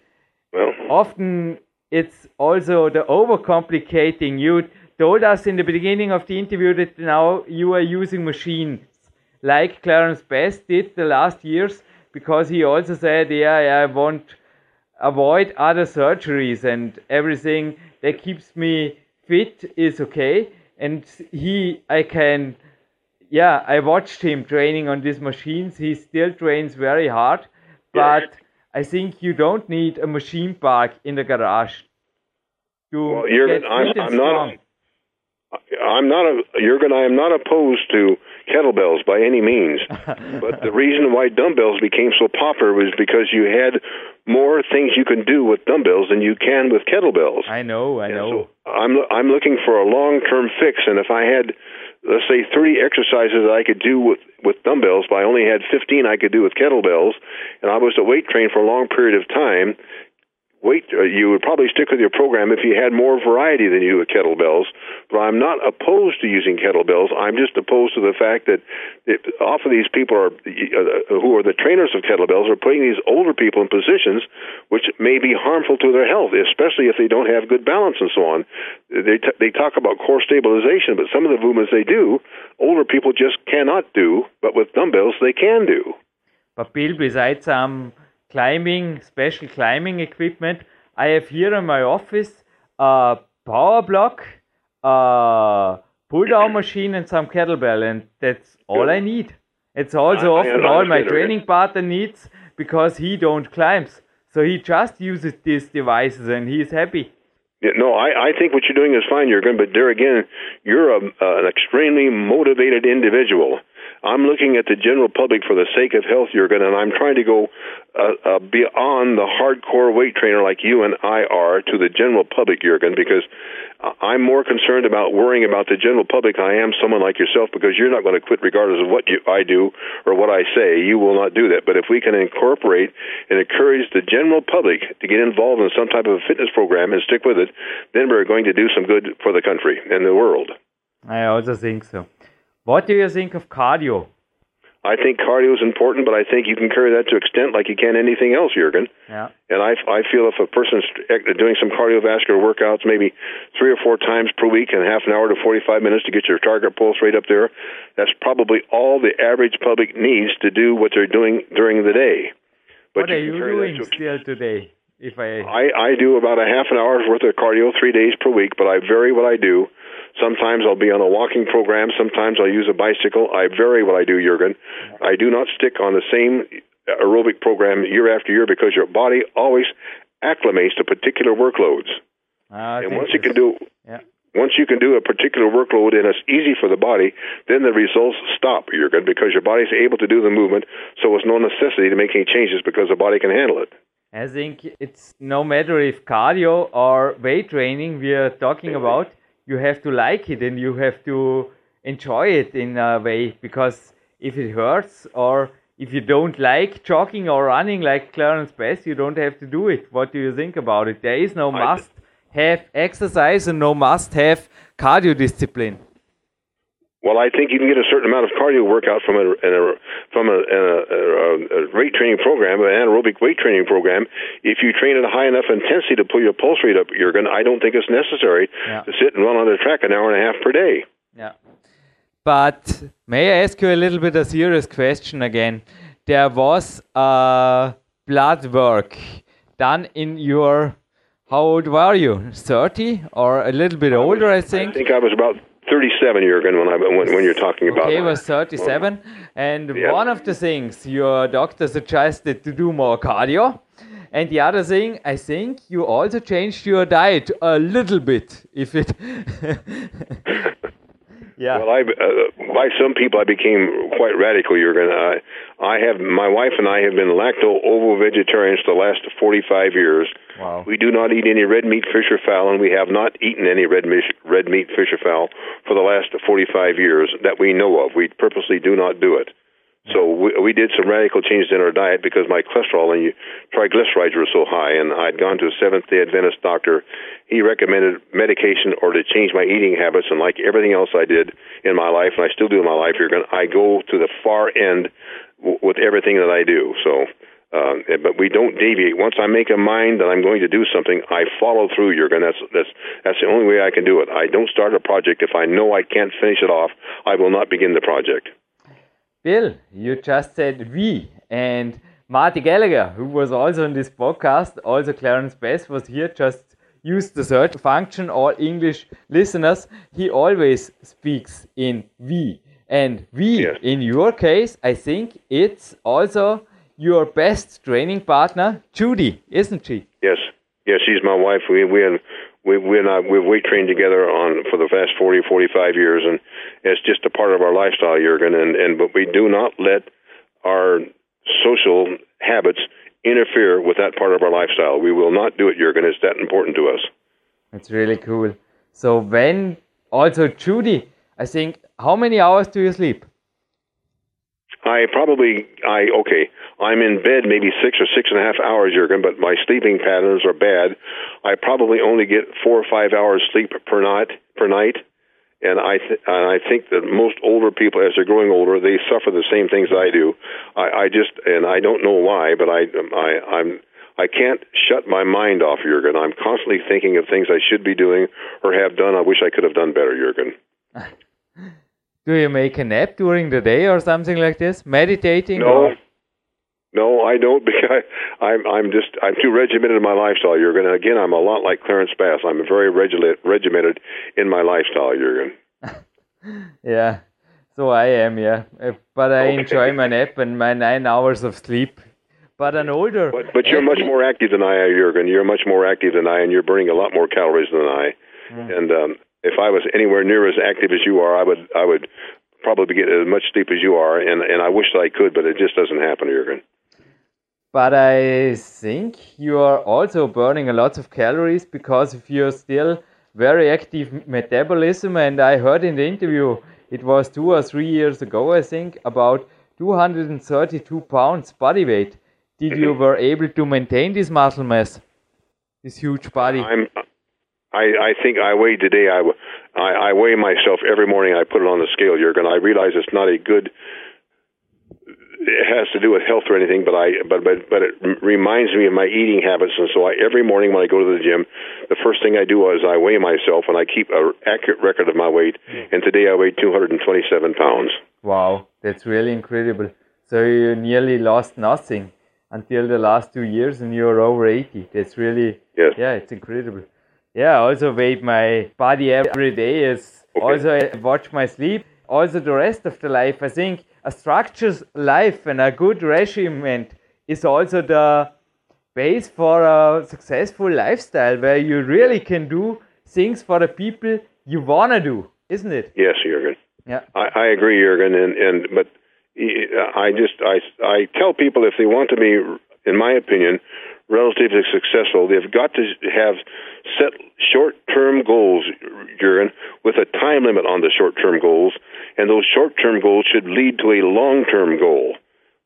well. often it's also the overcomplicating you told us in the beginning of the interview that now you are using machines like Clarence Bass did the last years, because he also said, yeah, I want avoid other surgeries and everything that keeps me fit is okay. And he, I can, yeah, I watched him training on these machines. He still trains very hard, but I think you don't need a machine park in the garage. to Well, you're, get I'm, fit and I'm not. strong. I'm not a Jurgen. I am not opposed to kettlebells by any means. [LAUGHS] but the reason why dumbbells became so popular was because you had more things you can do with dumbbells than you can with kettlebells. I know, I And know. so I'm I'm looking for a long term fix, and if I had, let's say, 30 exercises that I could do with with dumbbells, but I only had 15 I could do with kettlebells, and I was to weight train for a long period of time. Weight, uh, you would probably stick with your program if you had more variety than you do with kettlebells. But I'm not opposed to using kettlebells. I'm just opposed to the fact that it, often these people are uh, who are the trainers of kettlebells are putting these older people in positions which may be harmful to their health, especially if they don't have good balance and so on. They t- they talk about core stabilization, but some of the movements they do, older people just cannot do. But with dumbbells, they can do. But Bill, besides some climbing, special climbing equipment, I have here in my office a power block, a pull down machine, and some kettlebell, and that's all I need. It's also I- I often all my training partner needs because he don't climbs. So he just uses these devices and he's happy. Yeah, no, I, I think what you're doing is fine, Jurgen, but there again, you're a, uh, an extremely motivated individual. I'm looking at the general public for the sake of health, Jurgen, and I'm trying to go uh, uh, beyond the hardcore weight trainer like you and I are to the general public, Jurgen, because I'm more concerned about worrying about the general public. I am someone like yourself because you're not going to quit regardless of what you, I do or what I say. You will not do that. But if we can incorporate and encourage the general public to get involved in some type of a fitness program and stick with it, then we're going to do some good for the country and the world. I also think so. What do you think of cardio? I think cardio is important, but I think you can carry that to extent like you can anything else, Jurgen. Yeah. And I, I feel if a person's eh, doing some cardiovascular workouts, maybe three or four times per week and half an hour to 45 minutes to get your target pulse rate up there, that's probably all the average public needs to do what they're doing during the day. what are you doing to- still today? If I I, I do about a half an hour's worth of cardio three days per week, but I vary what I do. Sometimes I'll be on a walking program. Sometimes I'll use a bicycle. I vary what I do, Jurgen. I do not stick on the same aerobic program year after year because your body always acclimates to particular workloads. Ah, I And once you can do yeah. once you can do a particular workload and it's easy for the body, then the results stop, Jurgen, because your body's able to do the movement, so it's no necessity to make any changes because the body can handle it. I think it's no matter if cardio or weight training we are talking about, you have to like it and you have to enjoy it in a way because if it hurts or if you don't like jogging or running like Clarence Bass, you don't have to do it. What do you think about it? There is no must have exercise and no must have cardio discipline. Well, I think you can get a certain amount of cardio workout from a, a from a, a, a, a weight training program, an anaerobic weight training program. If you train at a high enough intensity to pull your pulse rate up, you're going. I don't think it's necessary Yeah. to sit and run on the track an hour and a half per day. Yeah. But may I ask you a little bit a serious question again? There was a blood work done in your. How old were you? 30 or a little bit older, I I think? I think I was about 37, Jurgen, when I when, when you're talking about. Okay, was 37. And Yeah. one of the things your doctor suggested to do more cardio. And the other thing, I think you also changed your diet a little bit. If it. [LAUGHS] yeah. Well, I uh, by some people I became quite radical. Jurgen. I I have my wife and I have been lacto ovo vegetarians the last 45 years. Wow. We do not eat any red meat, fish, or fowl, and we have not eaten any red meat, red meat, fish, or fowl for the last 45 years that we know of. We purposely do not do it. So we, we did some radical changes in our diet because my cholesterol and triglycerides were so high, and I'd gone to a Seventh Day Adventist doctor. He recommended medication or to change my eating habits, and like everything else I did in my life, and I still do in my life, you're going I go to the far end w- with everything that I do. So uh, but we don't deviate. Once I make a mind that I'm going to do something, I follow through. Jurgen, that's that's that's the only way I can do it. I don't start a project if I know I can't finish it off. I will not begin the project. Bill, you just said we, and Marty Gallagher, who was also on this podcast, also Clarence Bass was here, just used the search function. All English listeners, he always speaks in we. And we, in your case, I think it's also your best training partner, Judy, isn't she? Yes, yes, she's my wife. We we we we and I we've weight trained together on for the past 40, 45 years, and it's just a part of our lifestyle, Jurgen. And and but we do not let our social habits interfere with that part of our lifestyle. We will not do it, Jurgen. It's that important to us. That's really cool. So when also Judy, I think, how many hours do you sleep? I probably I okay. I'm in bed maybe six or six and a half hours, Jurgen, but my sleeping patterns are bad. I probably only get four or five hours sleep per night per night, and I th- and I think that most older people, as they're growing older, they suffer the same things I do. I, I just and I don't know why, but I I I'm I can't shut my mind off, Jurgen. I'm constantly thinking of things I should be doing or have done. I wish I could have done better, Jurgen. [LAUGHS] Do you make a nap during the day or something like this? Meditating? No. Or? No, I don't [LAUGHS] because I, I'm I'm just I'm too regimented in my lifestyle, Jurgen. And again, I'm a lot like Clarence Bass. I'm very regimented regimented in my lifestyle, Jurgen. [LAUGHS] yeah, so I am, yeah. Uh, But I Okay. enjoy my nap and my nine hours of sleep. But an older. But but you're much more active than I am, Jurgen. You're much more active than I, and you're burning a lot more calories than I. And um, if I was anywhere near as active as you are, I would I would probably get as much sleep as you are, and and I wish that I could, but it just doesn't happen, Jurgen. But I think you are also burning a lot of calories because if you're still very active metabolism. And I heard in the interview, it was two or three years ago, I think, about 232 pounds body weight. Did you mm-hmm. were able to maintain this muscle mass, this huge body? I'm. I, I think I weigh today. I, w- I, I weigh myself every morning. I put it on the scale, Jurgen. I realize it's not a good. It has to do with health or anything, but I but but but it reminds me of my eating habits, and so I every morning when I go to the gym, the first thing I do is I weigh myself, and I keep a accurate record of my weight. Mm. And today I weighed 227 pounds. Wow, that's really incredible. So you nearly lost nothing until the last two years and you're over 80. That's really, Yes. yeah, it's incredible. Yeah, also weigh my body every day. Is Okay. [LAUGHS] Also, I watch my sleep. Also, the rest of the life. I think a structured life and a good regiment is also the base for a successful lifestyle where you really can do things for the people you want to do, isn't it? Yes, Jurgen. Yeah. I, I agree, Jurgen, and and but I just I I tell people if they want to be, in my opinion, relatively successful, they've got to have set short-term goals, Jurgen, with a time limit on the short-term goals, and those short-term goals should lead to a long-term goal.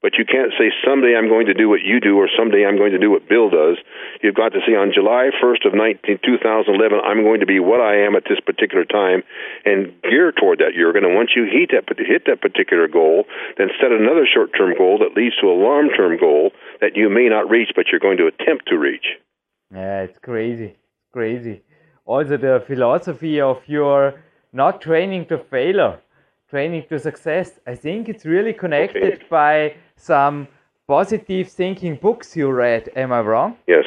But you can't say someday I'm going to do what you do or someday I'm going to do what Bill does. You've got to say on July 1st of 19, 2011, I'm going to be what I am at this particular time and gear toward that, Jurgen. And once you hit that, hit that particular goal, then set another short-term goal that leads to a long-term goal that you may not reach, but you're going to attempt to reach. Yeah, it's crazy. Crazy. Also, the philosophy of your not training to failure, training to success. I think it's really connected Okay. by some positive thinking books you read. Am I wrong? Yes.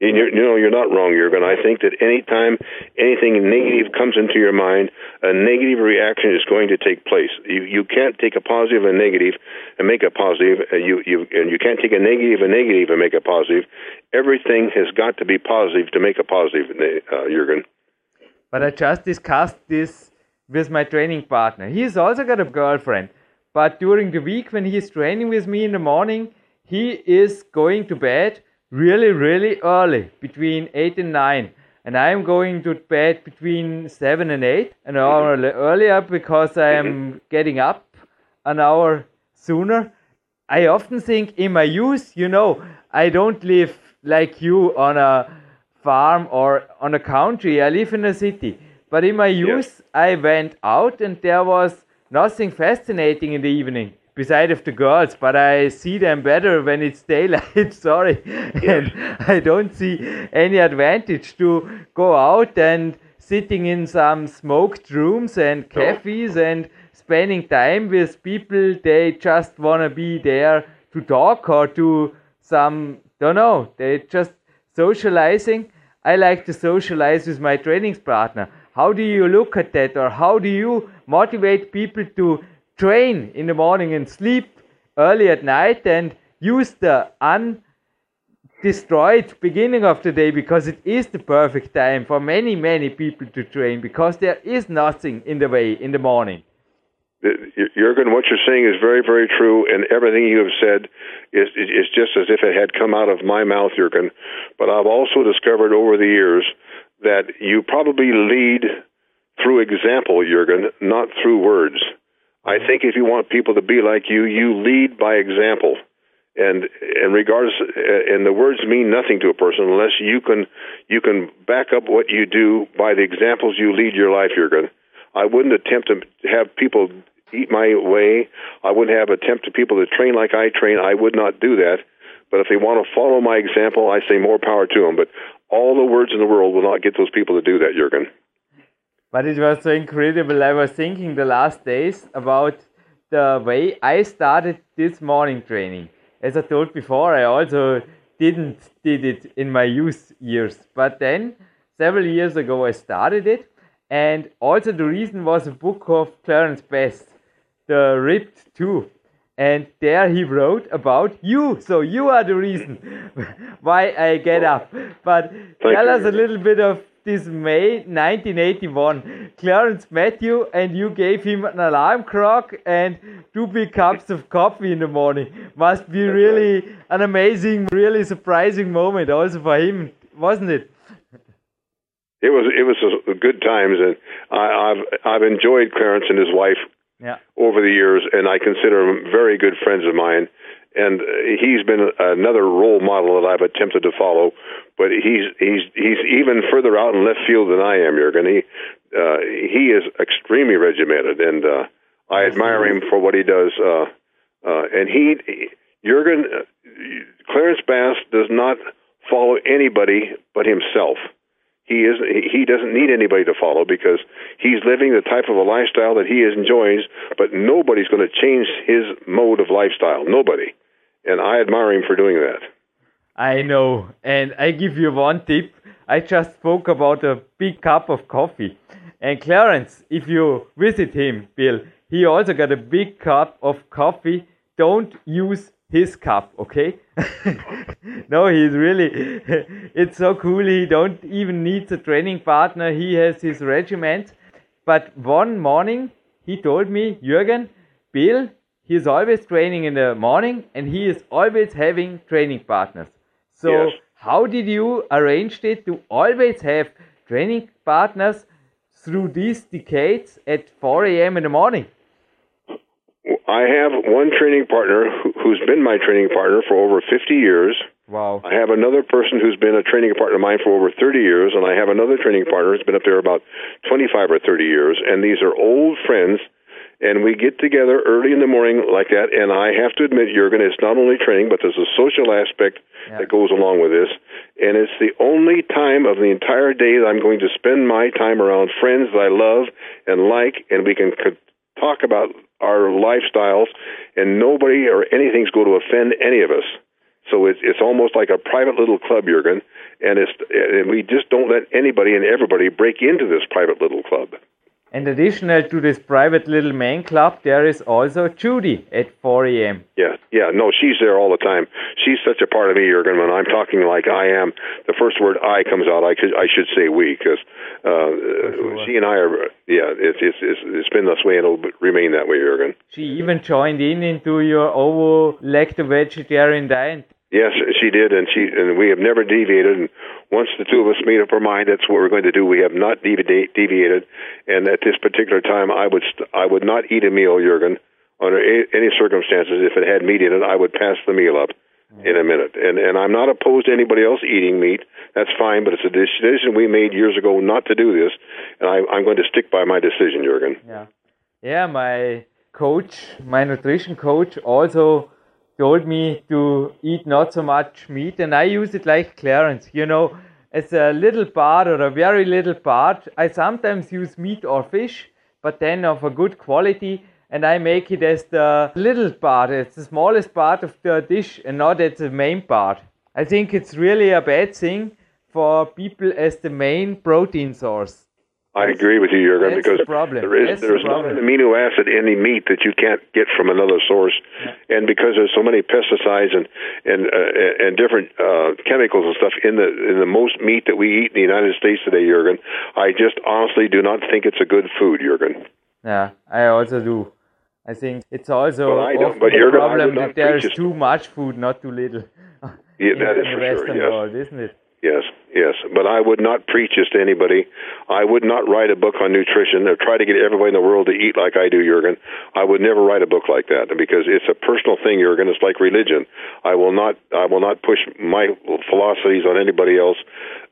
And you're, you know, you're not wrong, Jurgen. I think that anytime anything negative comes into your mind, a negative reaction is going to take place. You you can't take a positive and negative and make a positive. Uh, you you and you can't take a negative and negative and make a positive. Everything has got to be positive to make a positive, uh, Jurgen. But I just discussed this with my training partner. He's also got a girlfriend. But during the week when he's training with me in the morning, he is going to bed really, really early, between 8 and 9. And I'm going to bed between 7 and 8, an hour mm-hmm. earlier because I am mm-hmm. getting up an hour sooner. I often think in my youth, you know, I don't live like you on a farm or on a country. I live in a city. But in my youth, I went out and there was nothing fascinating in the evening beside of the girls. But I see them better when it's daylight. [LAUGHS] Sorry, and I don't see any advantage to go out and sitting in some smoked rooms and cafes and spending time with people they just want to be there to talk or to some don't know they just socializing i like to socialize with my training partner how do you look at that or how do you motivate people to train in the morning and sleep early at night and use the undestroyed beginning of the day because it is the perfect time for many many people to train because there is nothing in the way in the morning Jurgen, what you're saying is very, very true, and everything you have said is is just as if it had come out of my mouth, Jurgen. But I've also discovered over the years that you probably lead through example, Jurgen, not through words. I think if you want people to be like you, you lead by example. And and regardless, uh, and the words mean nothing to a person unless you can you can back up what you do by the examples you lead your life, Jurgen. I wouldn't attempt to have people eat my way. I wouldn't have attempt to people to train like I train. I would not do that. But if they want to follow my example, I say more power to them. But all the words in the world will not get those people to do that, Jurgen. But it was so incredible. I was thinking the last days about the way I started this morning training. As I told before, I also didn't did it in my youth years. But then several years ago I started it and also the reason was a book of Clarence Bass, the ripped too. And there he wrote about you. So you are the reason [LAUGHS] why I get up. But Thank tell you. us a little bit of this May 1981. Clarence met you and you gave him an alarm clock and two big cups of coffee in the morning. Must be really an amazing, really surprising moment also for him, wasn't it? It was it was a, good times, and I, I've I've enjoyed Clarence and his wife Yeah. over the years, and I consider them very good friends of mine. And he's been another role model that I've attempted to follow, but he's he's he's even further out in left field than I am, Jurgen. He uh, he is extremely regimented, and uh, I admire him for what he does. Uh, uh, and he, Jurgen, uh, Clarence Bass does not follow anybody but himself he is he doesn't need anybody to follow because he's living the type of a lifestyle that he enjoys but nobody's going to change his mode of lifestyle nobody and i admire him for doing that I know, and I give you one tip. I just spoke about a big cup of coffee. And Clarence, if you visit him, Bill, he also got a big cup of coffee. Don't use his cup, okay? [LAUGHS] no, he's really, [LAUGHS] it's so cool. He don't even needs a training partner. He has his regiment. But one morning, he told me, Jürgen, Bill, he is always training in the morning and he is always having training partners. So, Yes. how did you arrange it to always have training partners through these decades at 4 a.m. in the morning? I have one training partner who- who's been my training partner for over 50 years Wow. I have another person who's been a training partner of mine for over 30 years, and I have another training partner who's been up there about 25 or 30 years. And these are old friends, and we get together early in the morning like that. And I have to admit, Jurgen, it's not only training, but there's a social aspect Yeah. that goes along with this. And it's the only time of the entire day that I'm going to spend my time around friends that I love and like, and we can co- talk about our lifestyles, and nobody or anything's going to offend any of us. So it's it's almost like a private little club, Jurgen, and it's and we just don't let anybody and everybody break into this private little club. And additional to this private little man club, there is also Judy at 4 a.m. Yeah, yeah, no, she's there all the time. She's such a part of me, Jurgen. When I'm talking like I am, the first word "I" comes out. I should I should say "we" because uh, sure. she and I are. Yeah, it's it's it's, it's been this way and it'll remain that way, Jurgen. She even joined in into your ovo lacto vegetarian diet. Yes, she did, and she and we have never deviated. And once the two of us made up our mind, that's what we're going to do. We have not devi- deviated, and at this particular time, I would st- I would not eat a meal, Jurgen, under a- any circumstances. If it had meat in it, I would pass the meal up in a minute. And and I'm not opposed to anybody else eating meat. That's fine, but it's a decision we made years ago not to do this, and I, I'm going to stick by my decision, Jurgen. Yeah. Yeah, my coach, my nutrition coach also told me to eat not so much meat and I use it like Clarence, you know, as a little part or a very little part. I sometimes use meat or fish, but then of a good quality and I make it as the little part, it's the smallest part of the dish and not as the main part. I think it's really a bad thing for people as the main protein source. I agree with you, Jurgen, because the there is That's the there's not an amino acid in the meat that you can't get from another source, and because there's so many pesticides and and uh, and different uh, chemicals and stuff in the in the most meat that we eat in the United States today, Jurgen, I just honestly do not think it's a good food, Jurgen. Yeah, I also do. I think it's also Well, I often but a you're gonna- I problem that there is too much food, not too little. Yeah, [LAUGHS] in, that is the for sure, yes. world, isn't it? Yes, yes. But I would not preach this to anybody. I would not write a book on nutrition or try to get everybody in the world to eat like I do, Jurgen. I would never write a book like that because it's a personal thing, Jurgen. It's like religion. I will not I will not push my philosophies on anybody else,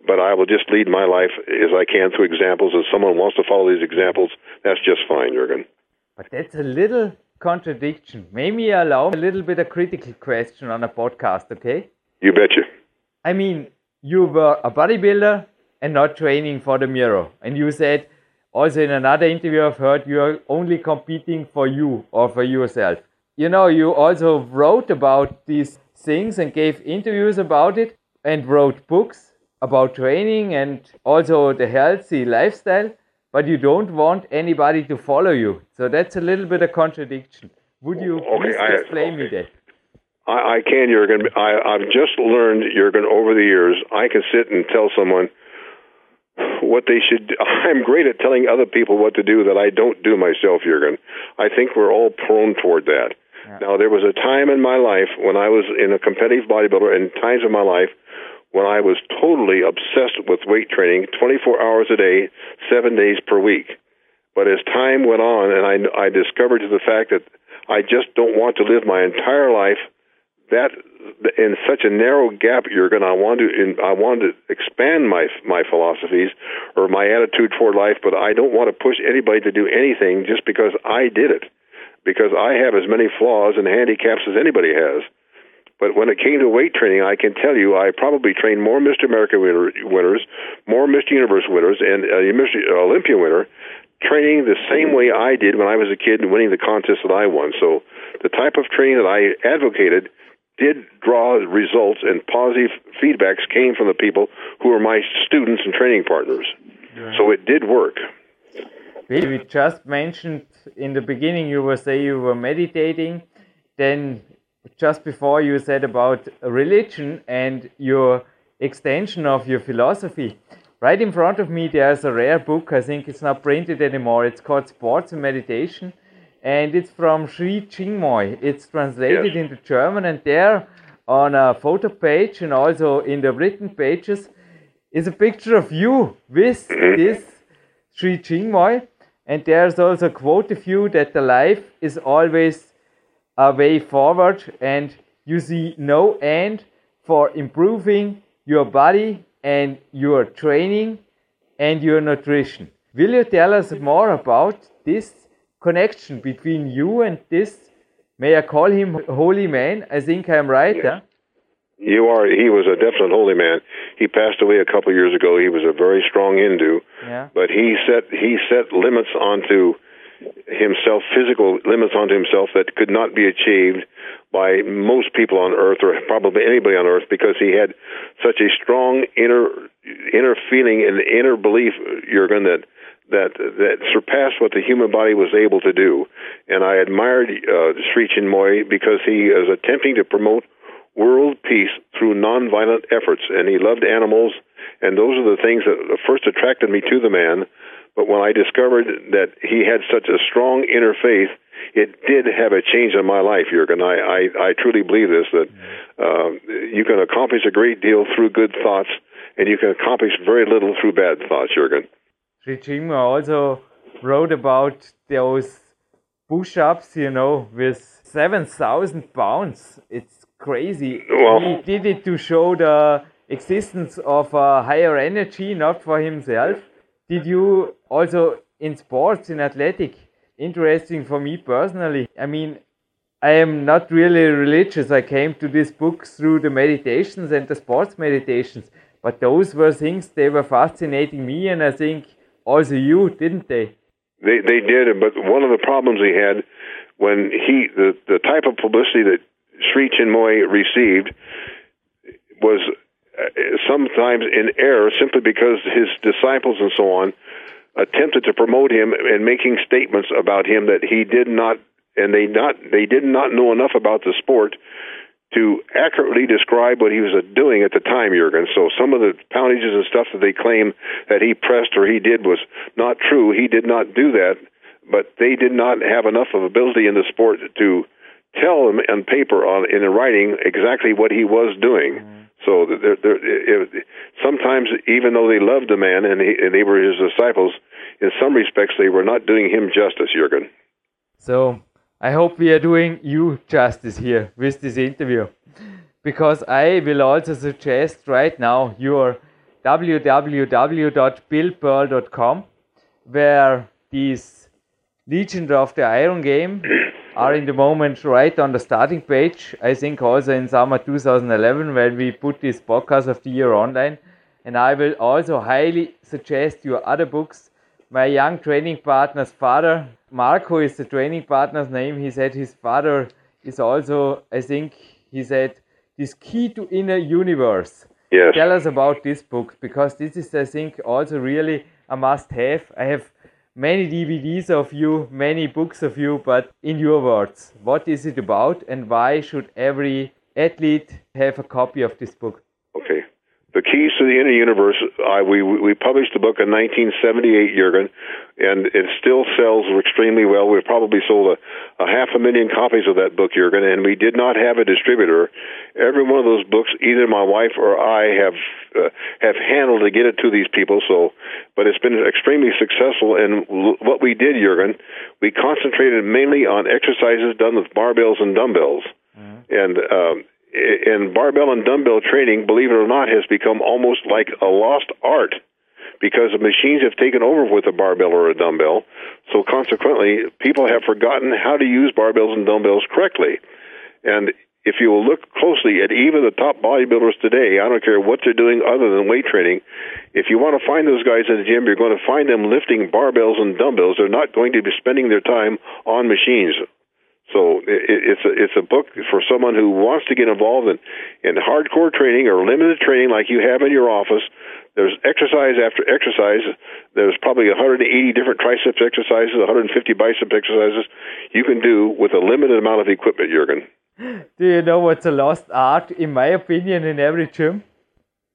but I will just lead my life as I can through examples. If someone wants to follow these examples, that's just fine, Jurgen. But that's a little contradiction. Maybe allow a little bit of critical question on a podcast, okay? You betcha. I mean, you were a bodybuilder and not training for the mirror. And you said, also in another interview I've heard, you are only competing for you or for yourself. You know, you also wrote about these things and gave interviews about it and wrote books about training and also the healthy lifestyle, but you don't want anybody to follow you. So that's a little bit of contradiction. Would you Okay, please I- explain me that? I, I can, Jurgen. I, I've just learned, Jurgen, over the years, I can sit and tell someone what they should do. [LAUGHS] I'm great at telling other people what to do that I don't do myself, Jurgen. I think we're all prone toward that. Now, there was a time in my life when I was in a competitive bodybuilder, and times in my life when I was totally obsessed with weight training 24 hours a day, seven days per week. But as time went on, and I, I discovered the fact that I just don't want to live my entire life that in such a narrow gap, Jurgen, I want to in, I want to expand my my philosophies or my attitude toward life, but I don't want to push anybody to do anything just because I did it, because I have as many flaws and handicaps as anybody has. But when it came to weight training, I can tell you I probably trained more Mr. America winner, winners, more Mr. Universe winners, and uh, a Mr. Uh, Olympia winner training the same way I did when I was a kid and winning the contest that I won. So the type of training that I advocated did draw results and positive feedbacks came from the people who were my students and training partners. So it did work. We just mentioned in the beginning you were saying you were meditating. Then just before you said about religion and your extension of your philosophy. Right in front of me there's a rare book, I think it's not printed anymore. It's called Sports and Meditation and it's from Sri Chinmoy. It's translated Yes. into German and there on a photo page and also in the written pages is a picture of you with mm-hmm. this Sri Chinmoy. And there's also a quote of you that the life is always a way forward and you see no end for improving your body and your training and your nutrition. Will you tell us more about this connection between you and this, may I call him holy man? I think I'm right, huh? You are. He was a definite holy man. He passed away a couple of years ago. He was a very strong Hindu, Yeah. but he set he set limits onto himself, physical limits onto himself that could not be achieved by most people on earth or probably anybody on earth because he had such a strong inner inner feeling and inner belief, Jurgen, that that that surpassed what the human body was able to do. And I admired uh, Sri Chinmoy because he is attempting to promote world peace through nonviolent efforts, and he loved animals, and those are the things that first attracted me to the man. But when I discovered that he had such a strong inner faith, it did have a change in my life, Jurgen. I, I, I truly believe this that uh, you can accomplish a great deal through good thoughts, and you can accomplish very little through bad thoughts, Jurgen. Chinmoy also wrote about those push-ups, you know, with 7,000 pounds. It's crazy. Well- he did it to show the existence of a higher energy, not for himself. Did you also in sports, in athletic, interesting for me personally? I mean, I am not really religious. I came to this book through the meditations and the sports meditations. But those were things they were fascinating me, and I think also you, didn't they? They they did, but one of the problems he had when he the the type of publicity that Sri Chinmoy received was uh, sometimes in error simply because his disciples and so on attempted to promote him and making statements about him that he did not, and they not they did not know enough about the sport to accurately describe what he was doing at the time, Jurgen. So some of the poundages and stuff that they claim that he pressed or he did was not true. He did not do that, but they did not have enough of ability in the sport to tell him on paper on in the writing exactly what he was doing. Mm-hmm. So they're, they're, it, sometimes, even though they loved the man and, he, and they were his disciples, in some respects they were not doing him justice, Jurgen. So I hope we are doing you justice here with this interview, because I will also suggest right now your www.billpearl.com, where these Legend of the Iron game [COUGHS] are in the moment right on the starting page. I think also in summer 2011 when we put this podcast of the year online. And I will also highly suggest your other books. My young training partner's father, Marco is the training partner's name. He said his father is also, I think, he said, this key to inner universe. Yes. Tell us about this book because this is, I think, also really a must have. I have many DVDs of you, many books of you, but in your words, what is it about and why should every athlete have a copy of this book? Okay. The Keys to the Inner Universe. I, we we published the book in 1978, Jurgen, and it still sells extremely well. We've probably sold a, a half a million copies of that book, Jurgen, and we did not have a distributor. Every one of those books, either my wife or I have uh, have handled to get it to these people. So, but it's been extremely successful. And l- what we did, Jurgen, we concentrated mainly on exercises done with barbells and dumbbells. Mm-hmm. And um, in barbell and dumbbell training, believe it or not, has become almost like a lost art because the machines have taken over with a barbell or a dumbbell. So consequently, people have forgotten how to use barbells and dumbbells correctly. And if you will look closely at even the top bodybuilders today, I don't care what they're doing other than weight training, if you want to find those guys in the gym, you're going to find them lifting barbells and dumbbells. They're not going to be spending their time on machines. So it, it's a, it's a book for someone who wants to get involved in, in hardcore training or limited training like you have in your office. There's exercise after exercise. There's probably 180 different triceps exercises, 150 bicep exercises you can do with a limited amount of equipment, Jurgen. [GASPS] Do you know what's a lost art, in my opinion, in every gym?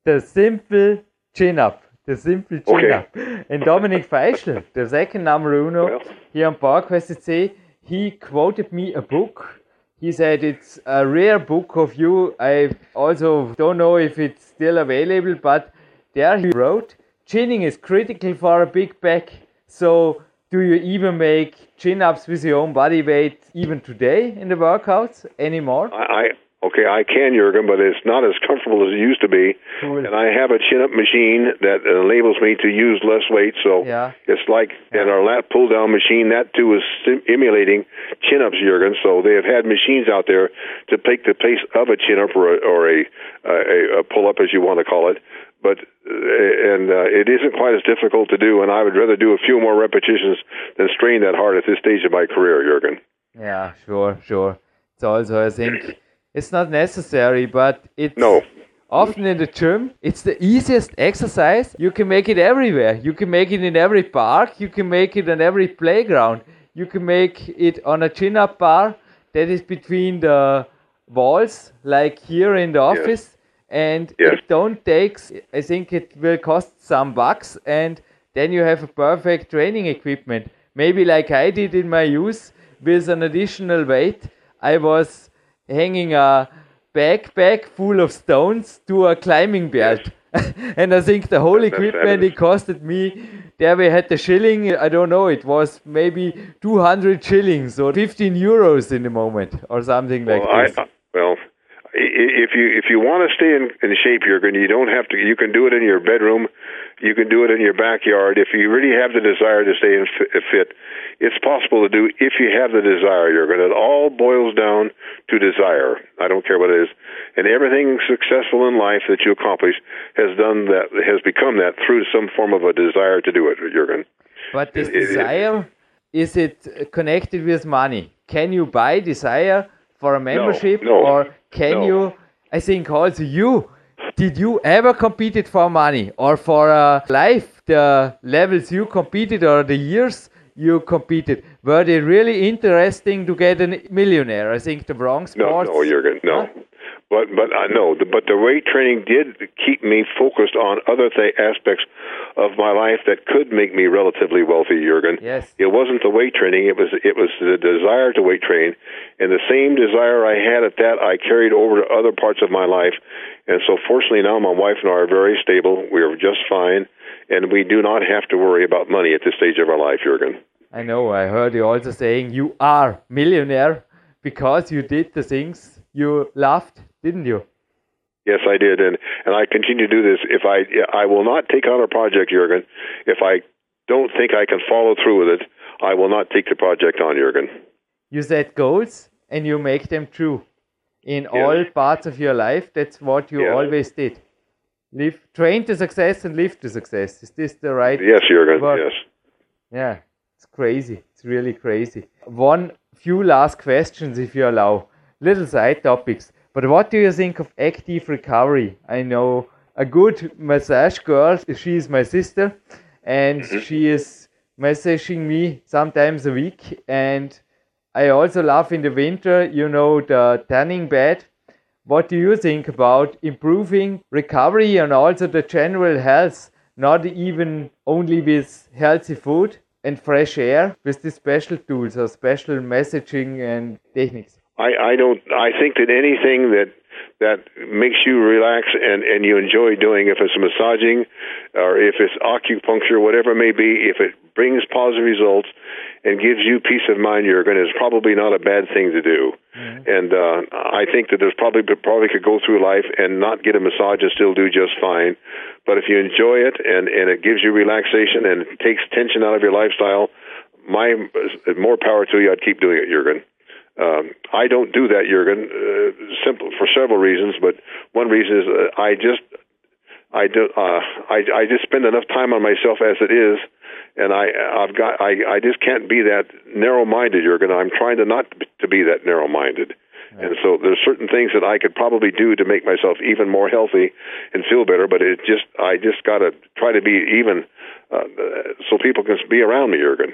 The simple chin up. The simple chin okay. up. And Dominik Feischl, the second number uno well. here on PowerQuest CC, he quoted me a book. He said it's a rare book of you. I also don't know if it's still available, but there he wrote, chinning is critical for a big back. So do you even make chin ups with your own body weight even today in the workouts anymore? I, Okay, I can, Jurgen, but it's not as comfortable as it used to be. And I have a chin up machine that enables me to use less weight. So yeah. it's like, yeah. and our lat pull down machine, that too is emulating chin ups, Jurgen. So they have had machines out there to take the place of a chin up or a, or a, a, a pull up, as you want to call it. But uh, and uh, it isn't quite as difficult to do, and I would rather do a few more repetitions than strain that hard at this stage of my career, Jurgen. Yeah, sure, sure. It's also, I think it's not necessary, but it's no. often in the gym. It's the easiest exercise. You can make it everywhere. You can make it in every park. You can make it on every playground. You can make it on a chin up bar that is between the walls, like here in the office. Yes. And yes. it don't takes. I think it will cost some bucks, and then you have a perfect training equipment. Maybe like I did in my youth with an additional weight. I was hanging a backpack full of stones to a climbing belt. [LAUGHS] and I think the whole equipment it costed me. There we had the shilling. I don't know. It was maybe 200 shillings or 15 euros in the moment or something well, like this. I, well, if you if you want to stay in, in shape, Jurgen, you don't have to. You can do it in your bedroom. You can do it in your backyard. If you really have the desire to stay in uh, fit, it's possible to do if you have the desire, Jurgen. It all boils down to desire. I don't care what it is, and everything successful in life that you accomplish has done that has become that through some form of a desire to do it, Jurgen. But this it, desire it, is it connected with money? Can you buy desire? for a membership, no, no, or can no. you? I think also you Did you ever competed for money or for uh, life? The levels you competed or the years you competed were they really interesting to get a millionaire? I think the wrong sports. No, no, Jurgen, no. Huh? But but I know, but the weight training did keep me focused on other th- aspects of my life that could make me relatively wealthy, Jurgen. Yes. It wasn't the weight training; it was it was the desire to weight train, and the same desire I had at that I carried over to other parts of my life, and so fortunately now my wife and I are very stable. We are just fine, and we do not have to worry about money at this stage of our life, Jurgen. I know. I heard you also saying you are millionaire because you did the things you loved didn't you? Yes, I did, and and I continue to do this. If I I will not take on a project, Jurgen, if I don't think I can follow through with it, I will not take the project on, Jurgen. You set goals and you make them true in yes. all parts of your life. That's what you yes. always did. Live, train to success and live to success. Is this the right? Yes, Jurgen. Word? Yes. Yeah, it's crazy. It's really crazy. One few last questions, if you allow. Little side topics. But what do you think of active recovery? I know a good massage girl, she is my sister, and mm-hmm. she is massaging me sometimes a week. And I also love in the winter, you know, the tanning bed. What do you think about improving recovery and also the general health, not even only with healthy food and fresh air, with the special tools or special messaging and techniques? I, I don't. I think that anything that that makes you relax and and you enjoy doing, if it's massaging or if it's acupuncture, whatever it may be, if it brings positive results and gives you peace of mind, you're going to. It's probably not a bad thing to do. Mm-hmm. And uh, I think that there's probably probably could go through life and not get a massage and still do just fine. But if you enjoy it and and it gives you relaxation and it takes tension out of your lifestyle, my more power to you. I'd keep doing it, Jurgen. Um, I don't do that, Jurgen, uh, simple for several reasons. But one reason is uh, I just I do uh, I I just spend enough time on myself as it is, and I I've got I I just can't be that narrow-minded, Jurgen. I'm trying to not to be that narrow-minded. Right. And so there's certain things that I could probably do to make myself even more healthy and feel better, but it just I just got to try to be even uh, so people can be around me, Jurgen.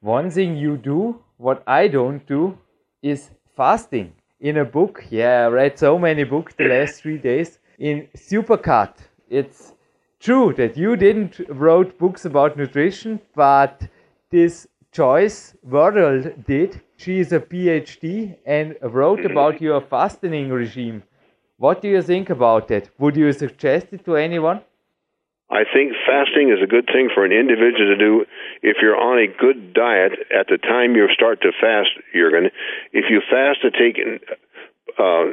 One thing you do, what I don't do, is fasting. In a book, yeah, I read so many books the last three days. In Supercut, it's true that you didn't wrote books about nutrition, but this Joyce Vedral did. She is a PhD and wrote mm-hmm. about your fasting regime. What do you think about that? Would you suggest it to anyone? I think fasting is a good thing for an individual to do if you're on a good diet at the time you start to fast, Jurgen. If you fast to take uh,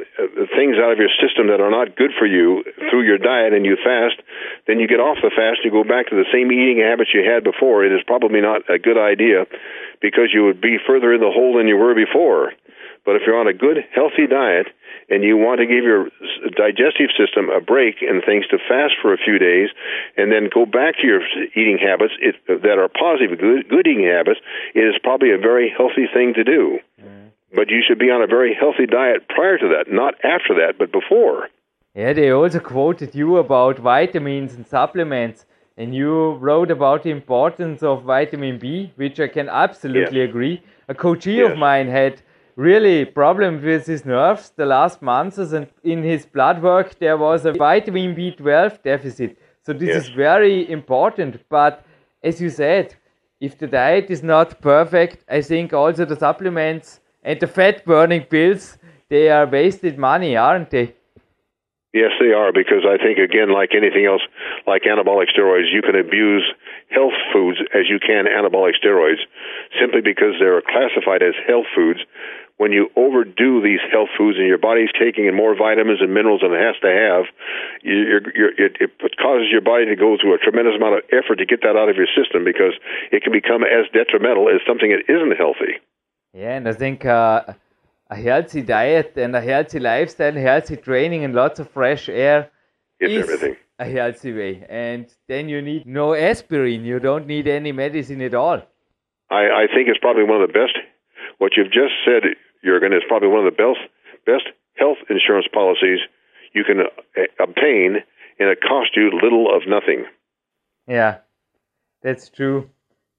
things out of your system that are not good for you through your diet and you fast, then you get off the fast, you go back to the same eating habits you had before. It is probably not a good idea because you would be further in the hole than you were before. But if you're on a good, healthy diet, and you want to give your digestive system a break and things to fast for a few days and then go back to your eating habits it, that are positive, good, good eating habits, it is probably a very healthy thing to do. Mm. But you should be on a very healthy diet prior to that, not after that, but before. Yeah, they also quoted you about vitamins and supplements, and you wrote about the importance of vitamin B, which I can absolutely yes. agree. A coachee yes. of mine had really problem with his nerves the last months and in his blood work there was a vitamin B12 deficit. So this yes. is very important. But as you said, if the diet is not perfect, I think also the supplements and the fat burning pills, they are wasted money, aren't they? Yes, they are, because I think, again, like anything else, like anabolic steroids, you can abuse health foods as you can anabolic steroids simply because they're classified as health foods when you overdo these health foods and your body's taking in more vitamins and minerals than it has to have, you're, you're, it, it causes your body to go through a tremendous amount of effort to get that out of your system because it can become as detrimental as something that isn't healthy. Yeah, and I think uh, a healthy diet and a healthy lifestyle, healthy training, and lots of fresh air it's is everything. a healthy way. And then you need no aspirin. You don't need any medicine at all. I, I think it's probably one of the best. What you've just said Jurgen, is probably one of the best best health insurance policies you can uh, obtain, and it costs you little of nothing. Yeah, that's true.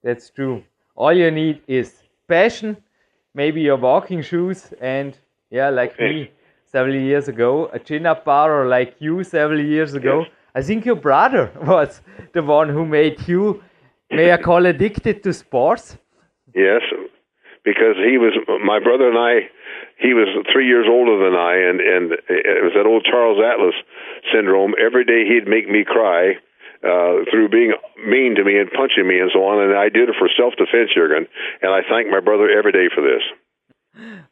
That's true. All you need is passion, maybe your walking shoes, and yeah, like me several years ago, a chin up bar, or like you several years ago. Yes. I think your brother [LAUGHS] was the one who made you, may I call, addicted to sports. Yes, because he was my brother and I. He was three years older than I, and and it was that old Charles Atlas syndrome. Every day he'd make me cry uh, through being mean to me and punching me and so on. And I did it for self defense, Jurgen. And I thank my brother every day for this.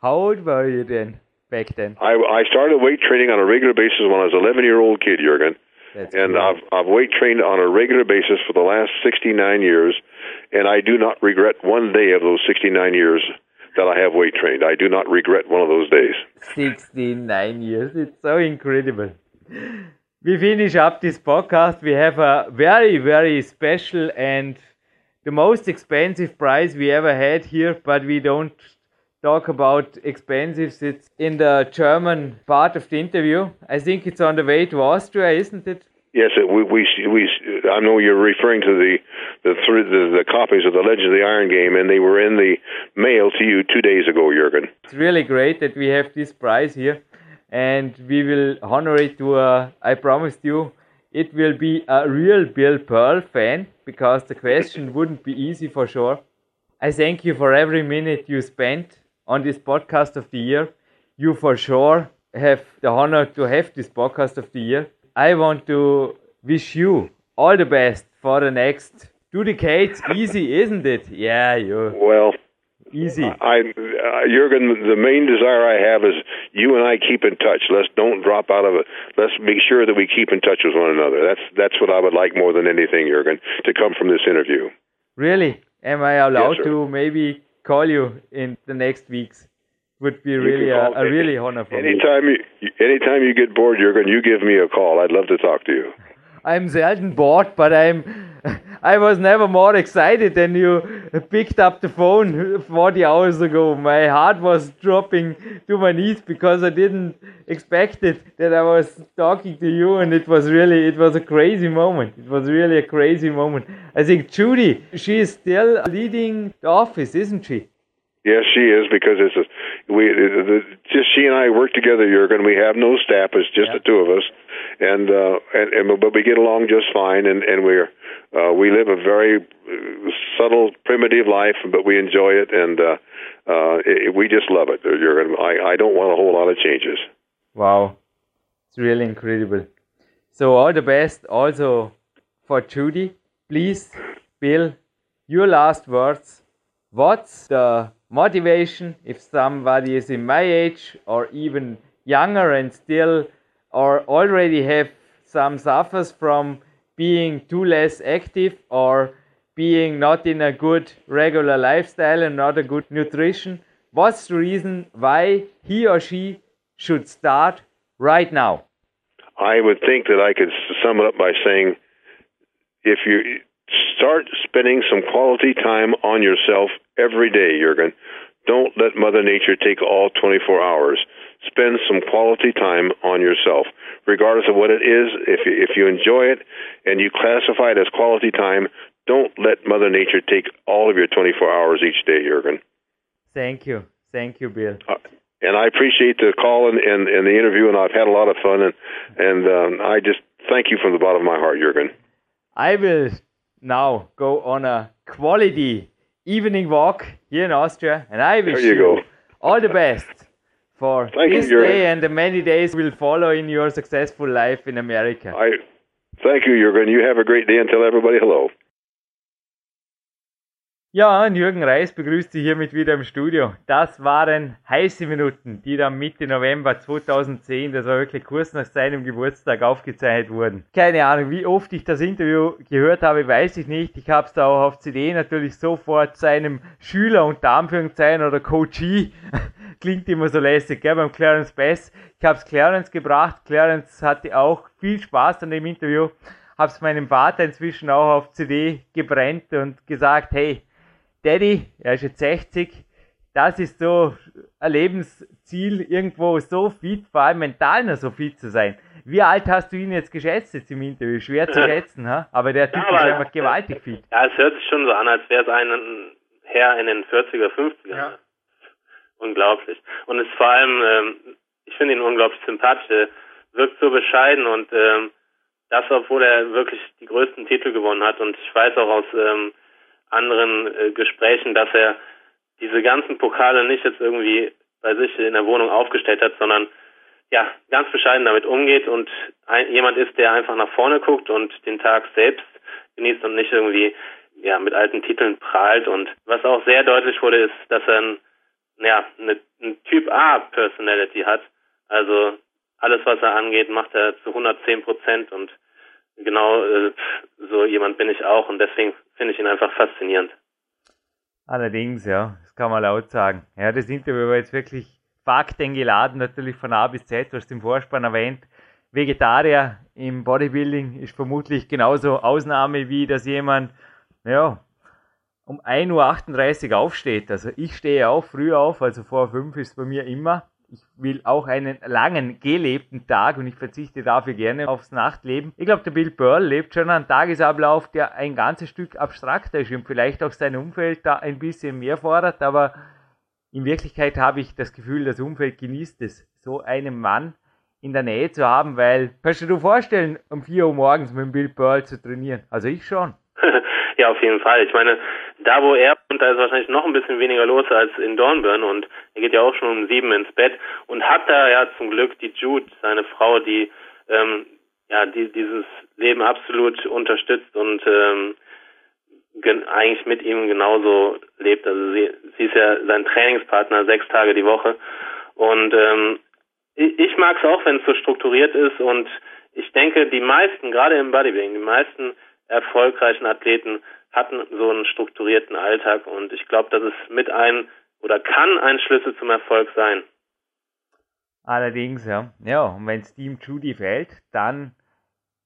How old were you then? Back then, I, I started weight training on a regular basis when I was an 11 year old kid, Jurgen. That's and cool. I've I've weight trained on a regular basis for the last 69 years, and I do not regret one day of those 69 years that I have weight trained. I do not regret one of those days. 69 years. It's so incredible. We finish up this podcast. We have a very, very special and the most expensive prize we ever had here, but we don't talk about expensives. It's in the German part of the interview. I think it's on the way to Austria, isn't it? Yes, we, we we I know you're referring to the the, three, the the copies of the Legend of the Iron Game, and they were in the mail to you two days ago, Jurgen. It's really great that we have this prize here, and we will honor it to. Uh, I promised you, it will be a real Bill Pearl fan because the question [LAUGHS] wouldn't be easy for sure. I thank you for every minute you spent on this podcast of the year. You for sure have the honor to have this podcast of the year. I want to wish you all the best for the next two decades. Easy, isn't it? Yeah, you Well, easy. I, uh, Jurgen, the main desire I have is you and I keep in touch. Let's don't drop out of it. Let's make sure that we keep in touch with one another. That's that's what I would like more than anything, Jurgen, to come from this interview. Really? Am I allowed sir. to maybe call you in the next weeks? Would be really a, a really honor for me. Anytime you anytime you get bored, Jurgen, you give me a call. I'd love to talk to you. I'm seldom bored, but I'm. [LAUGHS] I was never more excited than you picked up the phone 40 hours ago. My heart was dropping to my knees because I didn't expect it that I was talking to you, and it was really it was a crazy moment. It was really a crazy moment. I think Judy, she is still leading the office, isn't she? Yes, she is because it's a, we the, the, just she and I work together, Jurgen. We have no staff; it's just the two of us, and uh, and, and but we get along just fine, and and we're uh, we live a very uh, subtle, primitive life, but we enjoy it, and uh, uh, it, we just love it, Jurgen. I I don't want a whole lot of changes. Wow, it's really incredible. So all the best also for Judy. Please, Bill, your last words. What's the motivation if somebody is in my age or even younger and still or already have some suffers from being too less active or being not in a good regular lifestyle and not a good nutrition what's the reason why he or she should start right now? I would think that I could sum it up by saying, if you start spending some quality time on yourself every day, Jurgen, don't let Mother Nature take all 24 hours. Spend some quality time on yourself, regardless of what it is. If you, if you enjoy it and you classify it as quality time, don't let Mother Nature take all of your 24 hours each day, Jurgen. thank you thank you bill Uh, and I appreciate the call and, and, and the interview, and I've had a lot of fun, and and um, I just thank you from the bottom of my heart, Jurgen. i will now go on a quality evening walk here in austria and i wish There you go. all the best for [LAUGHS] Thank you, this Jürgen. day and the many days will follow in your successful life in america I thank you, Jurgen. You have a great day, and tell everybody hello. Ja, Jürgen Reis begrüßt Sie hiermit wieder im Studio. Das waren heiße Minuten, die dann Mitte November 2010, das war wirklich kurz nach seinem Geburtstag, aufgezeichnet wurden. Keine Ahnung, wie oft ich das Interview gehört habe, weiß ich nicht. Ich habe es da auch auf CD natürlich sofort seinem Schüler unter Anführungszeichen oder Coachee, [LAUGHS] klingt immer so lässig, gell, beim Clarence Bass. Ich habe es Clarence gebracht. Clarence hatte auch viel Spaß an dem Interview. Habe es meinem Vater inzwischen auch auf CD gebrennt und gesagt, hey, Daddy, er ist jetzt 60, das ist so ein Lebensziel, irgendwo so fit, vor allem mental noch so fit zu sein. Wie alt hast du ihn jetzt geschätzt jetzt im Interview? Schwer zu [LAUGHS] schätzen, ha? aber der Typ ja, ist einfach gewaltig fit. Ja, es hört sich schon so an, als wäre es ein Herr in den 40er, 50er. Ja. Unglaublich. Und es ist vor allem, ähm, ich finde ihn unglaublich sympathisch. Er wirkt so bescheiden und ähm, das, obwohl er wirklich die größten Titel gewonnen hat. Und ich weiß auch aus ähm, anderen äh, Gesprächen, dass er diese ganzen Pokale nicht jetzt irgendwie bei sich in der Wohnung aufgestellt hat, sondern ja, ganz bescheiden damit umgeht und ein, jemand ist, der einfach nach vorne guckt und den Tag selbst genießt und nicht irgendwie ja mit alten Titeln prahlt. Und was auch sehr deutlich wurde, ist, dass er ein, ja, eine, ein Typ A Personality hat. Also alles, was er angeht, macht er zu 110 Prozent und genau äh, so jemand bin ich auch und deswegen finde ich ihn einfach faszinierend. Allerdings, ja, das kann man laut sagen. Ja, das Interview war jetzt wirklich faktengeladen, natürlich von A bis Z, du hast im Vorspann erwähnt. Vegetarier im Bodybuilding ist vermutlich genauso Ausnahme wie, dass jemand, ja, um 1.38 Uhr aufsteht. Also ich stehe auch früh auf, also vor 5 ist bei mir immer ich will auch einen langen, gelebten Tag und ich verzichte dafür gerne aufs Nachtleben. Ich glaube, der Bill Pearl lebt schon einen Tagesablauf, der ein ganzes Stück abstrakter ist und vielleicht auch sein Umfeld da ein bisschen mehr fordert, aber in Wirklichkeit habe ich das Gefühl, das Umfeld genießt es, so einen Mann in der Nähe zu haben, weil, kannst du dir vorstellen, um 4 Uhr morgens mit dem Bill Pearl zu trainieren? Also ich schon. [LAUGHS] ja, auf jeden Fall. Ich meine, da wo er und da ist wahrscheinlich noch ein bisschen weniger los als in Dornbirn und er geht ja auch schon um sieben ins Bett und hat da ja zum Glück die Jude, seine Frau, die ähm, ja die dieses Leben absolut unterstützt und ähm, eigentlich mit ihm genauso lebt. Also sie, sie ist ja sein Trainingspartner sechs Tage die Woche und ähm, ich, ich mag es auch, wenn es so strukturiert ist und ich denke, die meisten, gerade im Bodybuilding, die meisten erfolgreichen Athleten hatten so einen strukturierten Alltag und ich glaube, das ist mit ein oder kann ein Schlüssel zum Erfolg sein. Allerdings, ja. Ja, und wenn Team Judy fällt, dann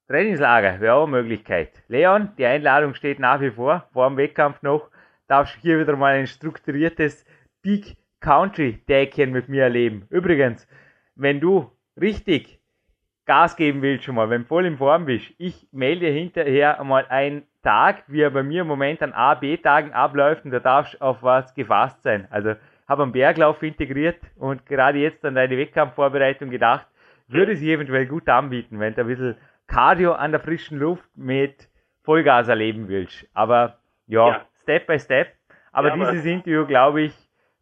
Trainingslager wäre auch eine Möglichkeit. Leon, die Einladung steht nach wie vor, vor dem Wettkampf noch. Darfst hier wieder mal ein strukturiertes Peak Country Deckchen mit mir erleben. Übrigens, wenn du richtig Gas geben willst schon mal, wenn du voll in Form bist, ich melde hinterher einmal einen Tag, wie er bei mir im Moment an A, B-Tagen abläuft und da darfst du auf was gefasst sein. Also habe einen Berglauf integriert und gerade jetzt an deine Wettkampfvorbereitung gedacht, würde sich eventuell gut anbieten, wenn du ein bisschen Cardio an der frischen Luft mit Vollgas erleben willst. Aber ja, ja. Step by Step. Aber ja, dieses Interview, glaube ich,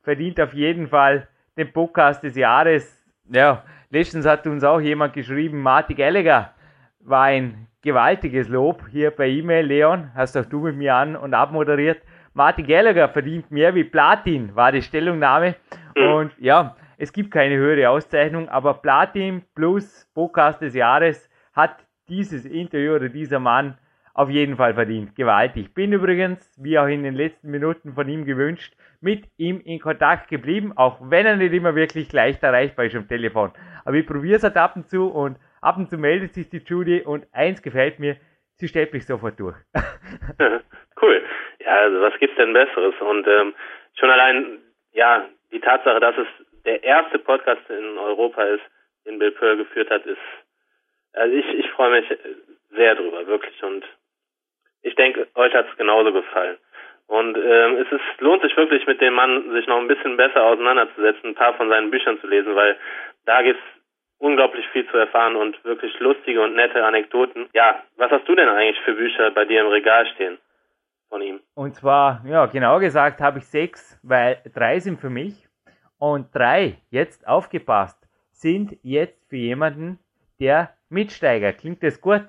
verdient auf jeden Fall den Podcast des Jahres. Ja, Letztens hat uns auch jemand geschrieben, Marty Gallagher war ein gewaltiges Lob hier per E-Mail, Leon, hast auch du mit mir an und abmoderiert. Marty Gallagher verdient mehr wie Platin, war die Stellungnahme. Mhm. Und ja, es gibt keine höhere Auszeichnung, aber Platin plus Podcast des Jahres hat dieses Interview oder dieser Mann auf jeden Fall verdient. Gewaltig. Bin übrigens, wie auch in den letzten Minuten von ihm gewünscht, mit ihm in Kontakt geblieben, auch wenn er nicht immer wirklich leicht erreichbar ist am Telefon. Aber ich probiere es halt ab und zu und ab und zu meldet sich die Judy und eins gefällt mir, sie stellt mich sofort durch. [LAUGHS] cool. Ja, also was gibt's denn Besseres? Und ähm, schon allein, ja, die Tatsache, dass es der erste Podcast in Europa ist, den Bill Pearl geführt hat, ist, also ich, ich freue mich sehr drüber, wirklich. Und ich denke, euch hat es genauso gefallen. Und ähm, es ist, lohnt sich wirklich mit dem Mann, sich noch ein bisschen besser auseinanderzusetzen, ein paar von seinen Büchern zu lesen, weil da gibt's unglaublich viel zu erfahren und wirklich lustige und nette Anekdoten. Ja, was hast du denn eigentlich für Bücher bei dir im Regal stehen von ihm? Und zwar, ja, genau gesagt habe ich sechs, weil drei sind für mich und drei, jetzt aufgepasst, sind jetzt für jemanden, der Mitsteiger. Klingt das gut?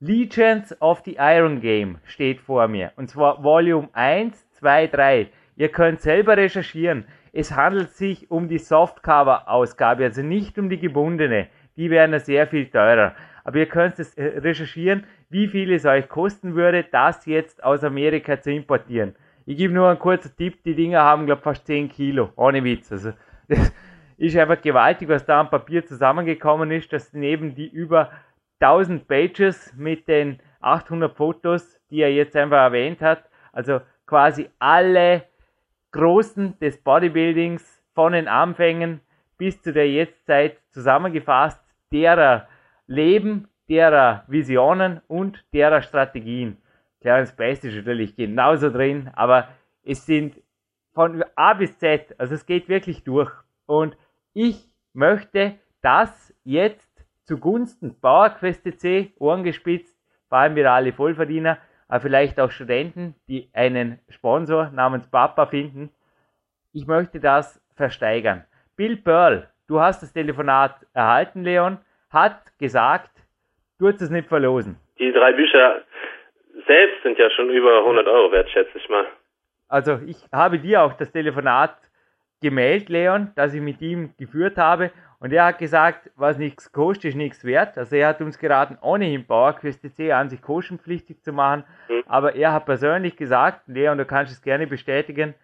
Legends of the Iron Game steht vor mir. Und zwar Volume 1, 2, 3. Ihr könnt selber recherchieren. Es handelt sich um die Softcover-Ausgabe, also nicht um die gebundene. Die wären sehr viel teurer. Aber ihr könnt es äh, recherchieren, wie viel es euch kosten würde, das jetzt aus Amerika zu importieren. Ich gebe nur einen kurzen Tipp, die Dinger haben, glaube ich, fast 10 Kilo, ohne Witz. Also, das ist einfach gewaltig, was da am Papier zusammengekommen ist, dass neben die über 1000 Pages mit den 800 Fotos, die er jetzt einfach erwähnt hat. Also quasi alle Großen des Bodybuildings von den Anfängen bis zu der Jetztzeit zusammengefasst, derer leben derer Visionen und derer Strategien. Clarence Best ist natürlich genauso drin, aber es sind von A bis Z, also es geht wirklich durch. Und ich möchte das jetzt zugunsten PowerQuest C, Ohren gespitzt, vor allem wir alle Vollverdiener, aber vielleicht auch Studenten, die einen Sponsor namens Papa finden. Ich möchte das versteigern. Bill Pearl, du hast das Telefonat erhalten, Leon, hat gesagt, du wirst es nicht verlosen. Die drei Bücher selbst sind ja schon über 100 Euro wert, schätze ich mal. Also ich habe dir auch das Telefonat gemeldet, Leon, das ich mit ihm geführt habe. Und er hat gesagt, was nichts kostet, ist nichts wert. Also er hat uns geraten, ohnehin PowerQuest C an sich kostenpflichtig zu machen. Mhm. Aber er hat persönlich gesagt, Leon, du kannst es gerne bestätigen,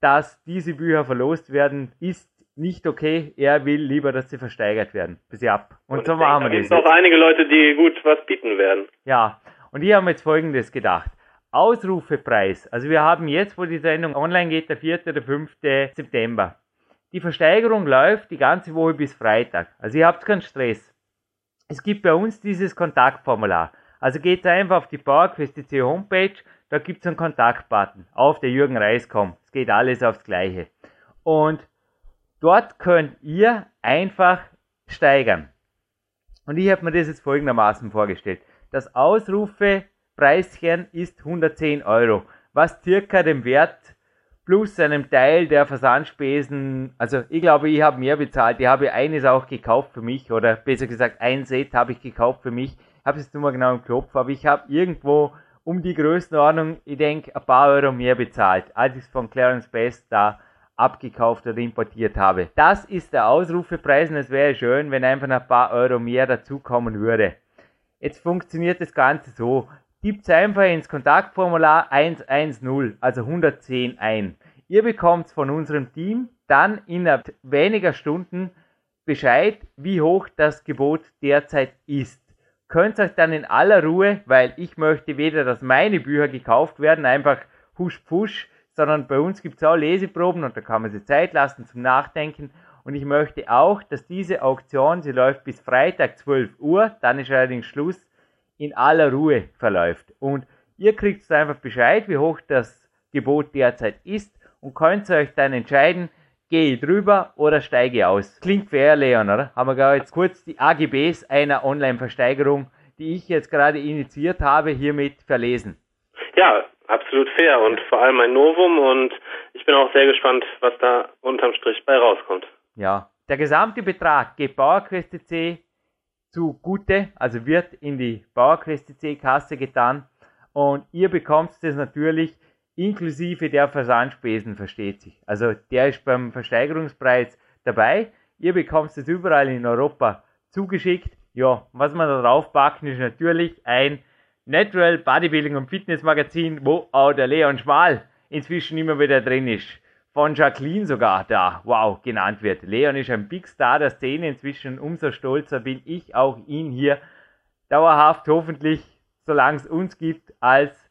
dass diese Bücher verlost werden, ist nicht okay. Er will lieber, dass sie versteigert werden. Bis ab. Und, Und so machen wir das. Es gibt noch einige Leute, die gut was bieten werden. Ja. Und ich habe mir jetzt Folgendes gedacht. Ausrufepreis. Also wir haben jetzt, wo die Sendung online geht, der 4. oder 5. September. Die Versteigerung läuft die ganze Woche bis Freitag. Also ihr habt keinen Stress. Es gibt bei uns dieses Kontaktformular. Also geht einfach auf die PowerQuest Homepage, da gibt es einen Kontaktbutton auf der Jürgen Reis.com. Es geht alles aufs Gleiche. Und dort könnt ihr einfach steigern. Und ich habe mir das jetzt folgendermaßen vorgestellt. Das Ausrufepreischen ist 110 Euro, was circa dem Wert plus einem Teil der Versandspesen, also ich glaube, ich habe mehr bezahlt. Ich habe eines auch gekauft für mich oder besser gesagt, ein Set habe ich gekauft für mich. Ich habe es jetzt nur mal genau im Kopf, aber ich habe irgendwo um die Größenordnung, ich denke, ein paar Euro mehr bezahlt, als ich es von Clarence Best da abgekauft oder importiert habe. Das ist der Ausrufepreis und es wäre schön, wenn einfach ein paar Euro mehr dazukommen würde. Jetzt funktioniert das Ganze so. Tippt einfach ins Kontaktformular 110, also 110 ein. Ihr bekommt von unserem Team dann innerhalb weniger Stunden Bescheid, wie hoch das Gebot derzeit ist. Könnt euch dann in aller Ruhe, weil ich möchte weder, dass meine Bücher gekauft werden, einfach husch pusch, sondern bei uns gibt es auch Leseproben und da kann man sich Zeit lassen zum Nachdenken und ich möchte auch, dass diese Auktion, sie läuft bis Freitag 12 Uhr, dann ist allerdings Schluss, in aller Ruhe verläuft. Und ihr kriegt einfach Bescheid, wie hoch das Gebot derzeit ist und könnt euch dann entscheiden, gehe ich drüber oder steige aus. Klingt fair, Leon, oder? Haben wir gerade jetzt kurz die AGBs einer Online-Versteigerung, die ich jetzt gerade initiiert habe, hiermit verlesen. Ja, absolut fair und vor allem ein Novum und ich bin auch sehr gespannt, was da unterm Strich bei rauskommt. Ja, der gesamte Betrag geht PowerQuest C zugute, also wird in die PowerQuest C Kasse getan und ihr bekommt das natürlich inklusive der Versandspesen, versteht sich. Also der ist beim Versteigerungspreis dabei. Ihr bekommt es überall in Europa zugeschickt. Ja, was man da drauf packen, ist natürlich ein Natural Bodybuilding und Fitness Magazin, wo auch der Leon Schmal inzwischen immer wieder drin ist von Jacqueline sogar da, wow, genannt wird. Leon ist ein Big Star der Szene inzwischen. Umso stolzer bin ich auch ihn hier dauerhaft, hoffentlich, solange es uns gibt, als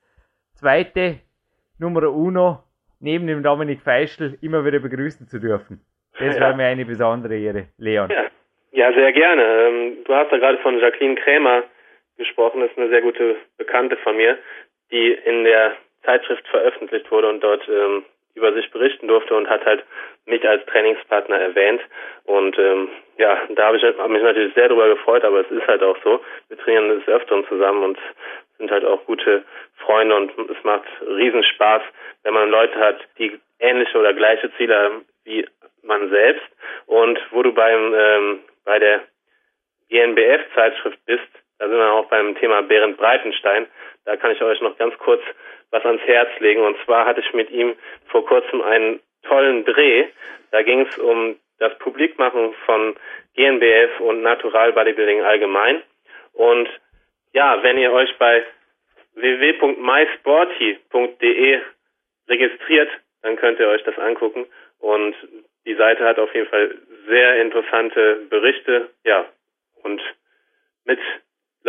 zweite Nummer Uno neben dem Dominik Feischl immer wieder begrüßen zu dürfen. Das ja. wäre mir eine besondere Ehre, Leon. Ja, ja sehr gerne. Ähm, du hast da gerade von Jacqueline Krämer gesprochen, das ist eine sehr gute Bekannte von mir, die in der Zeitschrift veröffentlicht wurde und dort ähm, über sich berichten durfte und hat halt mich als Trainingspartner erwähnt. Und ähm, ja, da habe ich mich natürlich sehr darüber gefreut, aber es ist halt auch so. Wir trainieren des Öfteren zusammen und sind halt auch gute Freunde und es macht riesen Spaß, wenn man Leute hat, die ähnliche oder gleiche Ziele haben wie man selbst. Und wo du beim ähm, bei der GNBF-Zeitschrift bist, da sind wir auch beim Thema Berend Breitenstein. Da kann ich euch noch ganz kurz was ans Herz legen. Und zwar hatte ich mit ihm vor kurzem einen tollen Dreh. Da ging es um das Publikmachen von GNBF und Natural Bodybuilding allgemein. Und ja, wenn ihr euch bei www.mysporty.de registriert, dann könnt ihr euch das angucken. Und die Seite hat auf jeden Fall sehr interessante Berichte. Ja, und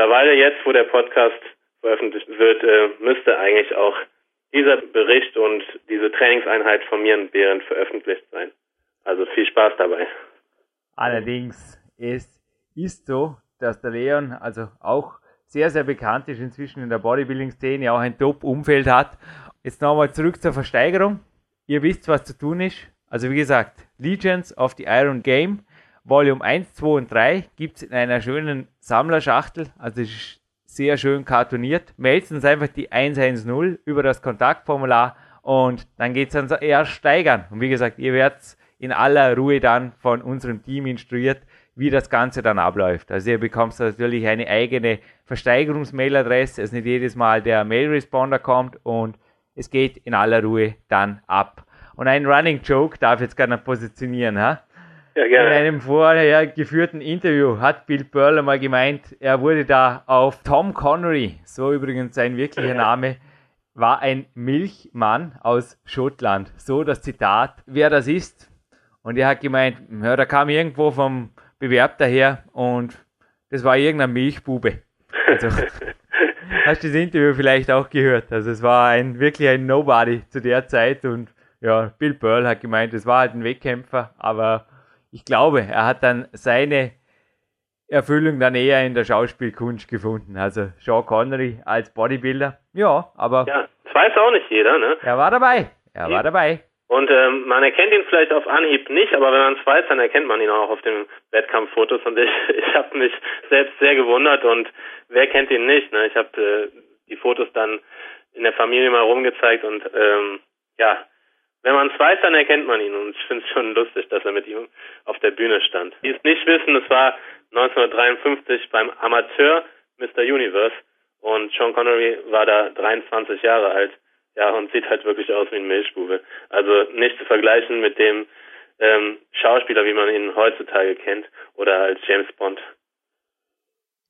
mittlerweile jetzt, wo der Podcast veröffentlicht wird, äh, müsste eigentlich auch dieser Bericht und diese Trainingseinheit von mir und Behrend veröffentlicht sein. Also viel Spaß dabei. Allerdings, es ist so, dass der Leon also auch sehr, sehr bekannt ist inzwischen in der Bodybuilding-Szene, auch ein Top-Umfeld hat. Jetzt nochmal zurück zur Versteigerung. Ihr wisst, was zu tun ist. Also wie gesagt, Legends of the Iron Game, Volume 1, 2 und 3 gibt es in einer schönen Sammlerschachtel. Also ist sehr schön kartoniert. Meldet uns einfach die 110 über das Kontaktformular und dann geht es ans steigern. Und wie gesagt, ihr werdet in aller Ruhe dann von unserem Team instruiert, wie das Ganze dann abläuft. Also ihr bekommt natürlich eine eigene Versteigerungsmailadresse, dass nicht jedes Mal der Mail-Responder kommt und es geht in aller Ruhe dann ab. Und ein Running Joke darf ich jetzt gerne positionieren. Ha? Ja. In einem vorher geführten Interview hat Bill Pearl einmal gemeint, er wurde da auf Tom Connery, so übrigens sein wirklicher Name, war ein Milchmann aus Schottland. So das Zitat, wer das ist. Und er hat gemeint, ja, da kam irgendwo vom Bewerb daher und das war irgendein Milchbube. Also, [LAUGHS] hast du das Interview vielleicht auch gehört? Also es war ein wirklich ein Nobody zu der Zeit und ja, Bill Pearl hat gemeint, es war halt ein Wettkämpfer, aber ich glaube, er hat dann seine Erfüllung dann eher in der Schauspielkunst gefunden. Also Sean Connery als Bodybuilder, ja, aber. Ja, das weiß auch nicht jeder, ne? Er war dabei. Er war dabei. Und ähm, man erkennt ihn vielleicht auf Anhieb nicht, aber wenn man es weiß, dann erkennt man ihn auch auf den Wettkampffotos. Und ich, [LAUGHS] ich habe mich selbst sehr gewundert und wer kennt ihn nicht? Ne? Ich habe äh, die Fotos dann in der Familie mal rumgezeigt und ähm, ja, wenn man es weiß, dann erkennt man ihn und ich finde es schon lustig, dass er mit ihm auf der Bühne stand. Die es nicht wissen, es war 1953 beim Amateur Mr. Universe und Sean Connery war da 23 Jahre alt. Ja, und sieht halt wirklich aus wie ein Milchbube. Also nicht zu vergleichen mit dem ähm, Schauspieler, wie man ihn heutzutage kennt, oder als James Bond.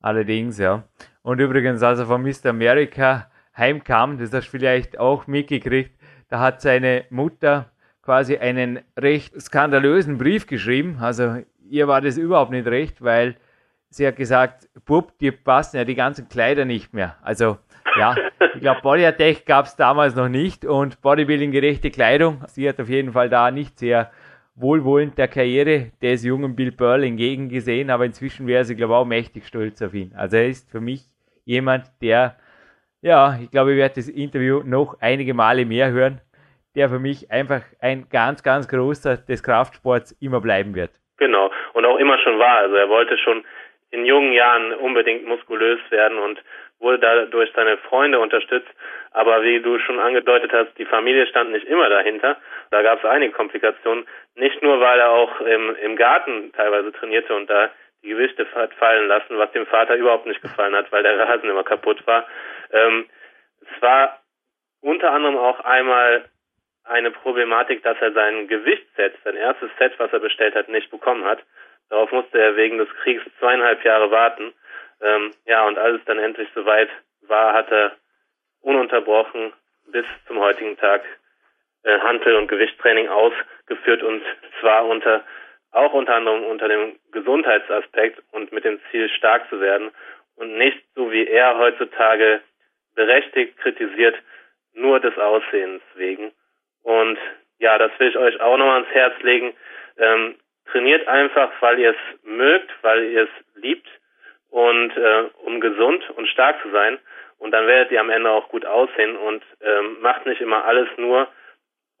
Allerdings, ja. Und übrigens, als er von Mr. America heimkam, das hast du vielleicht auch mitgekriegt, da hat seine Mutter quasi einen recht skandalösen Brief geschrieben. Also ihr war das überhaupt nicht recht, weil sie hat gesagt, Bub, dir passen ja die ganzen Kleider nicht mehr. Also ja, ich glaube, Body Attack gab es damals noch nicht und Bodybuilding-gerechte Kleidung. Sie hat auf jeden Fall da nicht sehr wohlwollend der Karriere des jungen Bill Pearl entgegengesehen, aber inzwischen wäre sie, glaube ich, auch mächtig stolz auf ihn. Also er ist für mich jemand, der ja, ich glaube, ich werde das Interview noch einige Male mehr hören, der für mich einfach ein ganz, ganz großer des Kraftsports immer bleiben wird. Genau, und auch immer schon war. Also er wollte schon in jungen Jahren unbedingt muskulös werden und wurde dadurch seine Freunde unterstützt. Aber wie du schon angedeutet hast, die Familie stand nicht immer dahinter. Da gab es einige Komplikationen. Nicht nur, weil er auch im, im Garten teilweise trainierte und da die Gewichte hat fallen lassen, was dem Vater überhaupt nicht gefallen hat, weil der Rasen immer kaputt war. Ähm, es war unter anderem auch einmal eine Problematik, dass er sein Gewichtsset, sein erstes Set, was er bestellt hat, nicht bekommen hat. Darauf musste er wegen des Kriegs zweieinhalb Jahre warten. Ähm, ja, und als es dann endlich soweit war, hat er ununterbrochen bis zum heutigen Tag äh, Hantel- und Gewichtstraining ausgeführt und zwar unter auch unter anderem unter dem Gesundheitsaspekt und mit dem Ziel stark zu werden und nicht so wie er heutzutage berechtigt kritisiert, nur des Aussehens wegen. Und ja, das will ich euch auch nochmal ans Herz legen. Ähm, trainiert einfach, weil ihr es mögt, weil ihr es liebt und äh, um gesund und stark zu sein. Und dann werdet ihr am Ende auch gut aussehen und ähm, macht nicht immer alles nur,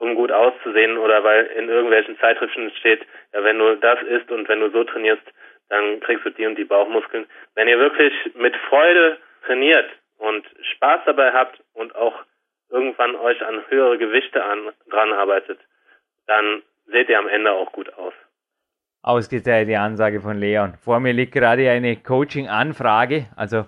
um gut auszusehen oder weil in irgendwelchen Zeitschriften steht, ja, wenn du das isst und wenn du so trainierst, dann kriegst du die und die Bauchmuskeln. Wenn ihr wirklich mit Freude trainiert und Spaß dabei habt und auch irgendwann euch an höhere Gewichte an, dran arbeitet, dann seht ihr am Ende auch gut aus. Ausgeteilte Ansage von Leon. Vor mir liegt gerade eine Coaching-Anfrage. Also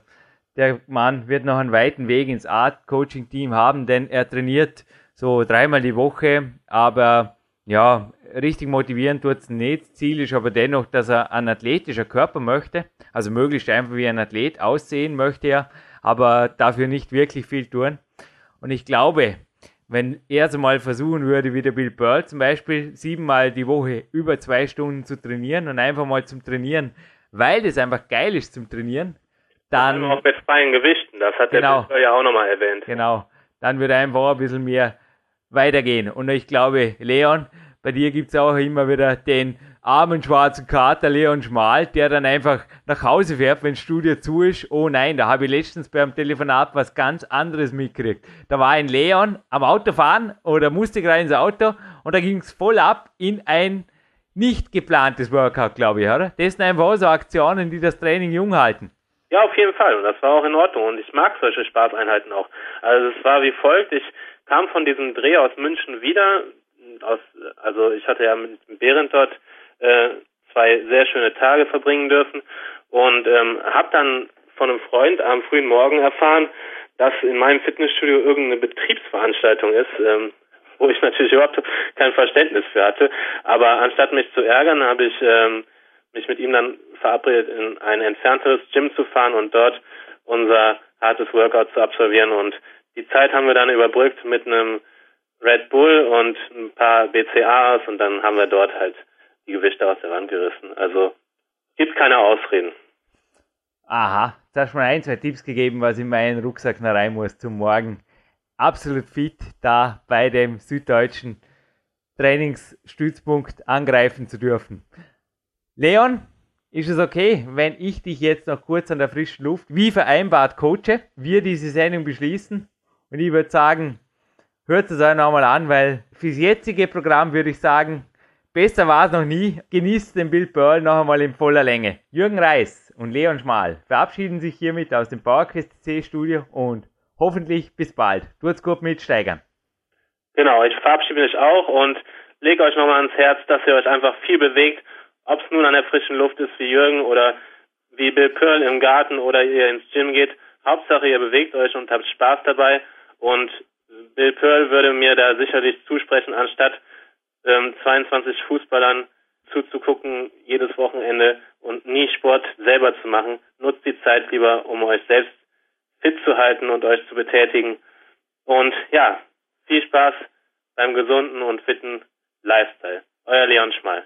der Mann wird noch einen weiten Weg ins Art-Coaching-Team haben, denn er trainiert so dreimal die Woche, aber ja, richtig motivieren tut es nicht. Ziel ist aber dennoch, dass er ein athletischer Körper möchte, also möglichst einfach wie ein Athlet aussehen möchte er, aber dafür nicht wirklich viel tun. Und ich glaube, wenn er so mal versuchen würde, wie der Bill Pearl zum Beispiel, siebenmal die Woche über zwei Stunden zu trainieren und einfach mal zum Trainieren, weil das einfach geil ist zum Trainieren, dann. Auch mit freien Gewichten, das hat genau, der Bill Pearl ja auch nochmal erwähnt. Genau. Dann würde einfach ein bisschen mehr weitergehen. Und ich glaube, Leon, bei dir gibt es auch immer wieder den armen schwarzen Kater Leon Schmal, der dann einfach nach Hause fährt, wenn Studio zu ist. Oh nein, da habe ich letztens beim Telefonat was ganz anderes mitgekriegt. Da war ein Leon am Autofahren oder musste gerade ins Auto und da ging es voll ab in ein nicht geplantes Workout, glaube ich, oder? Das sind einfach so Aktionen, die das Training jung halten. Ja, auf jeden Fall. Und das war auch in Ordnung. Und ich mag solche Spaßeinheiten auch. Also es war wie folgt. Ich kam von diesem Dreh aus München wieder. Aus, also ich hatte ja mit Behrendt dort äh, zwei sehr schöne Tage verbringen dürfen und ähm, habe dann von einem Freund am frühen Morgen erfahren, dass in meinem Fitnessstudio irgendeine Betriebsveranstaltung ist, ähm, wo ich natürlich überhaupt kein Verständnis für hatte. Aber anstatt mich zu ärgern, habe ich ähm, mich mit ihm dann verabredet, in ein entfernteres Gym zu fahren und dort unser hartes Workout zu absolvieren. Und die Zeit haben wir dann überbrückt mit einem Red Bull und ein paar BCAs und dann haben wir dort halt die Gewichte aus der Wand gerissen. Also gibt keine Ausreden. Aha, da hast du mir ein, zwei Tipps gegeben, was in meinen Rucksack noch rein muss zum Morgen. Absolut fit da bei dem süddeutschen Trainingsstützpunkt angreifen zu dürfen. Leon, ist es okay, wenn ich dich jetzt noch kurz an der frischen Luft, wie vereinbart, coache, wir diese Sendung beschließen? Und ich würde sagen, hört es euch nochmal an, weil fürs jetzige Programm würde ich sagen, Besser war es noch nie. Genießt den Bild Pearl noch einmal in voller Länge. Jürgen Reis und Leon Schmal verabschieden sich hiermit aus dem PowerQuest C Studio und hoffentlich bis bald. Tut's gut mitsteigern. Genau, ich verabschiede mich auch und lege euch nochmal ans Herz, dass ihr euch einfach viel bewegt, ob es nun an der frischen Luft ist wie Jürgen oder wie Bill Pearl im Garten oder ihr ins Gym geht. Hauptsache ihr bewegt euch und habt Spaß dabei und Bill Pearl würde mir da sicherlich zusprechen, anstatt ähm, 22 Fußballern zuzugucken jedes Wochenende und nie Sport selber zu machen. Nutzt die Zeit lieber, um euch selbst fit zu halten und euch zu betätigen. Und ja, viel Spaß beim gesunden und fitten Lifestyle. Euer Leon Schmal.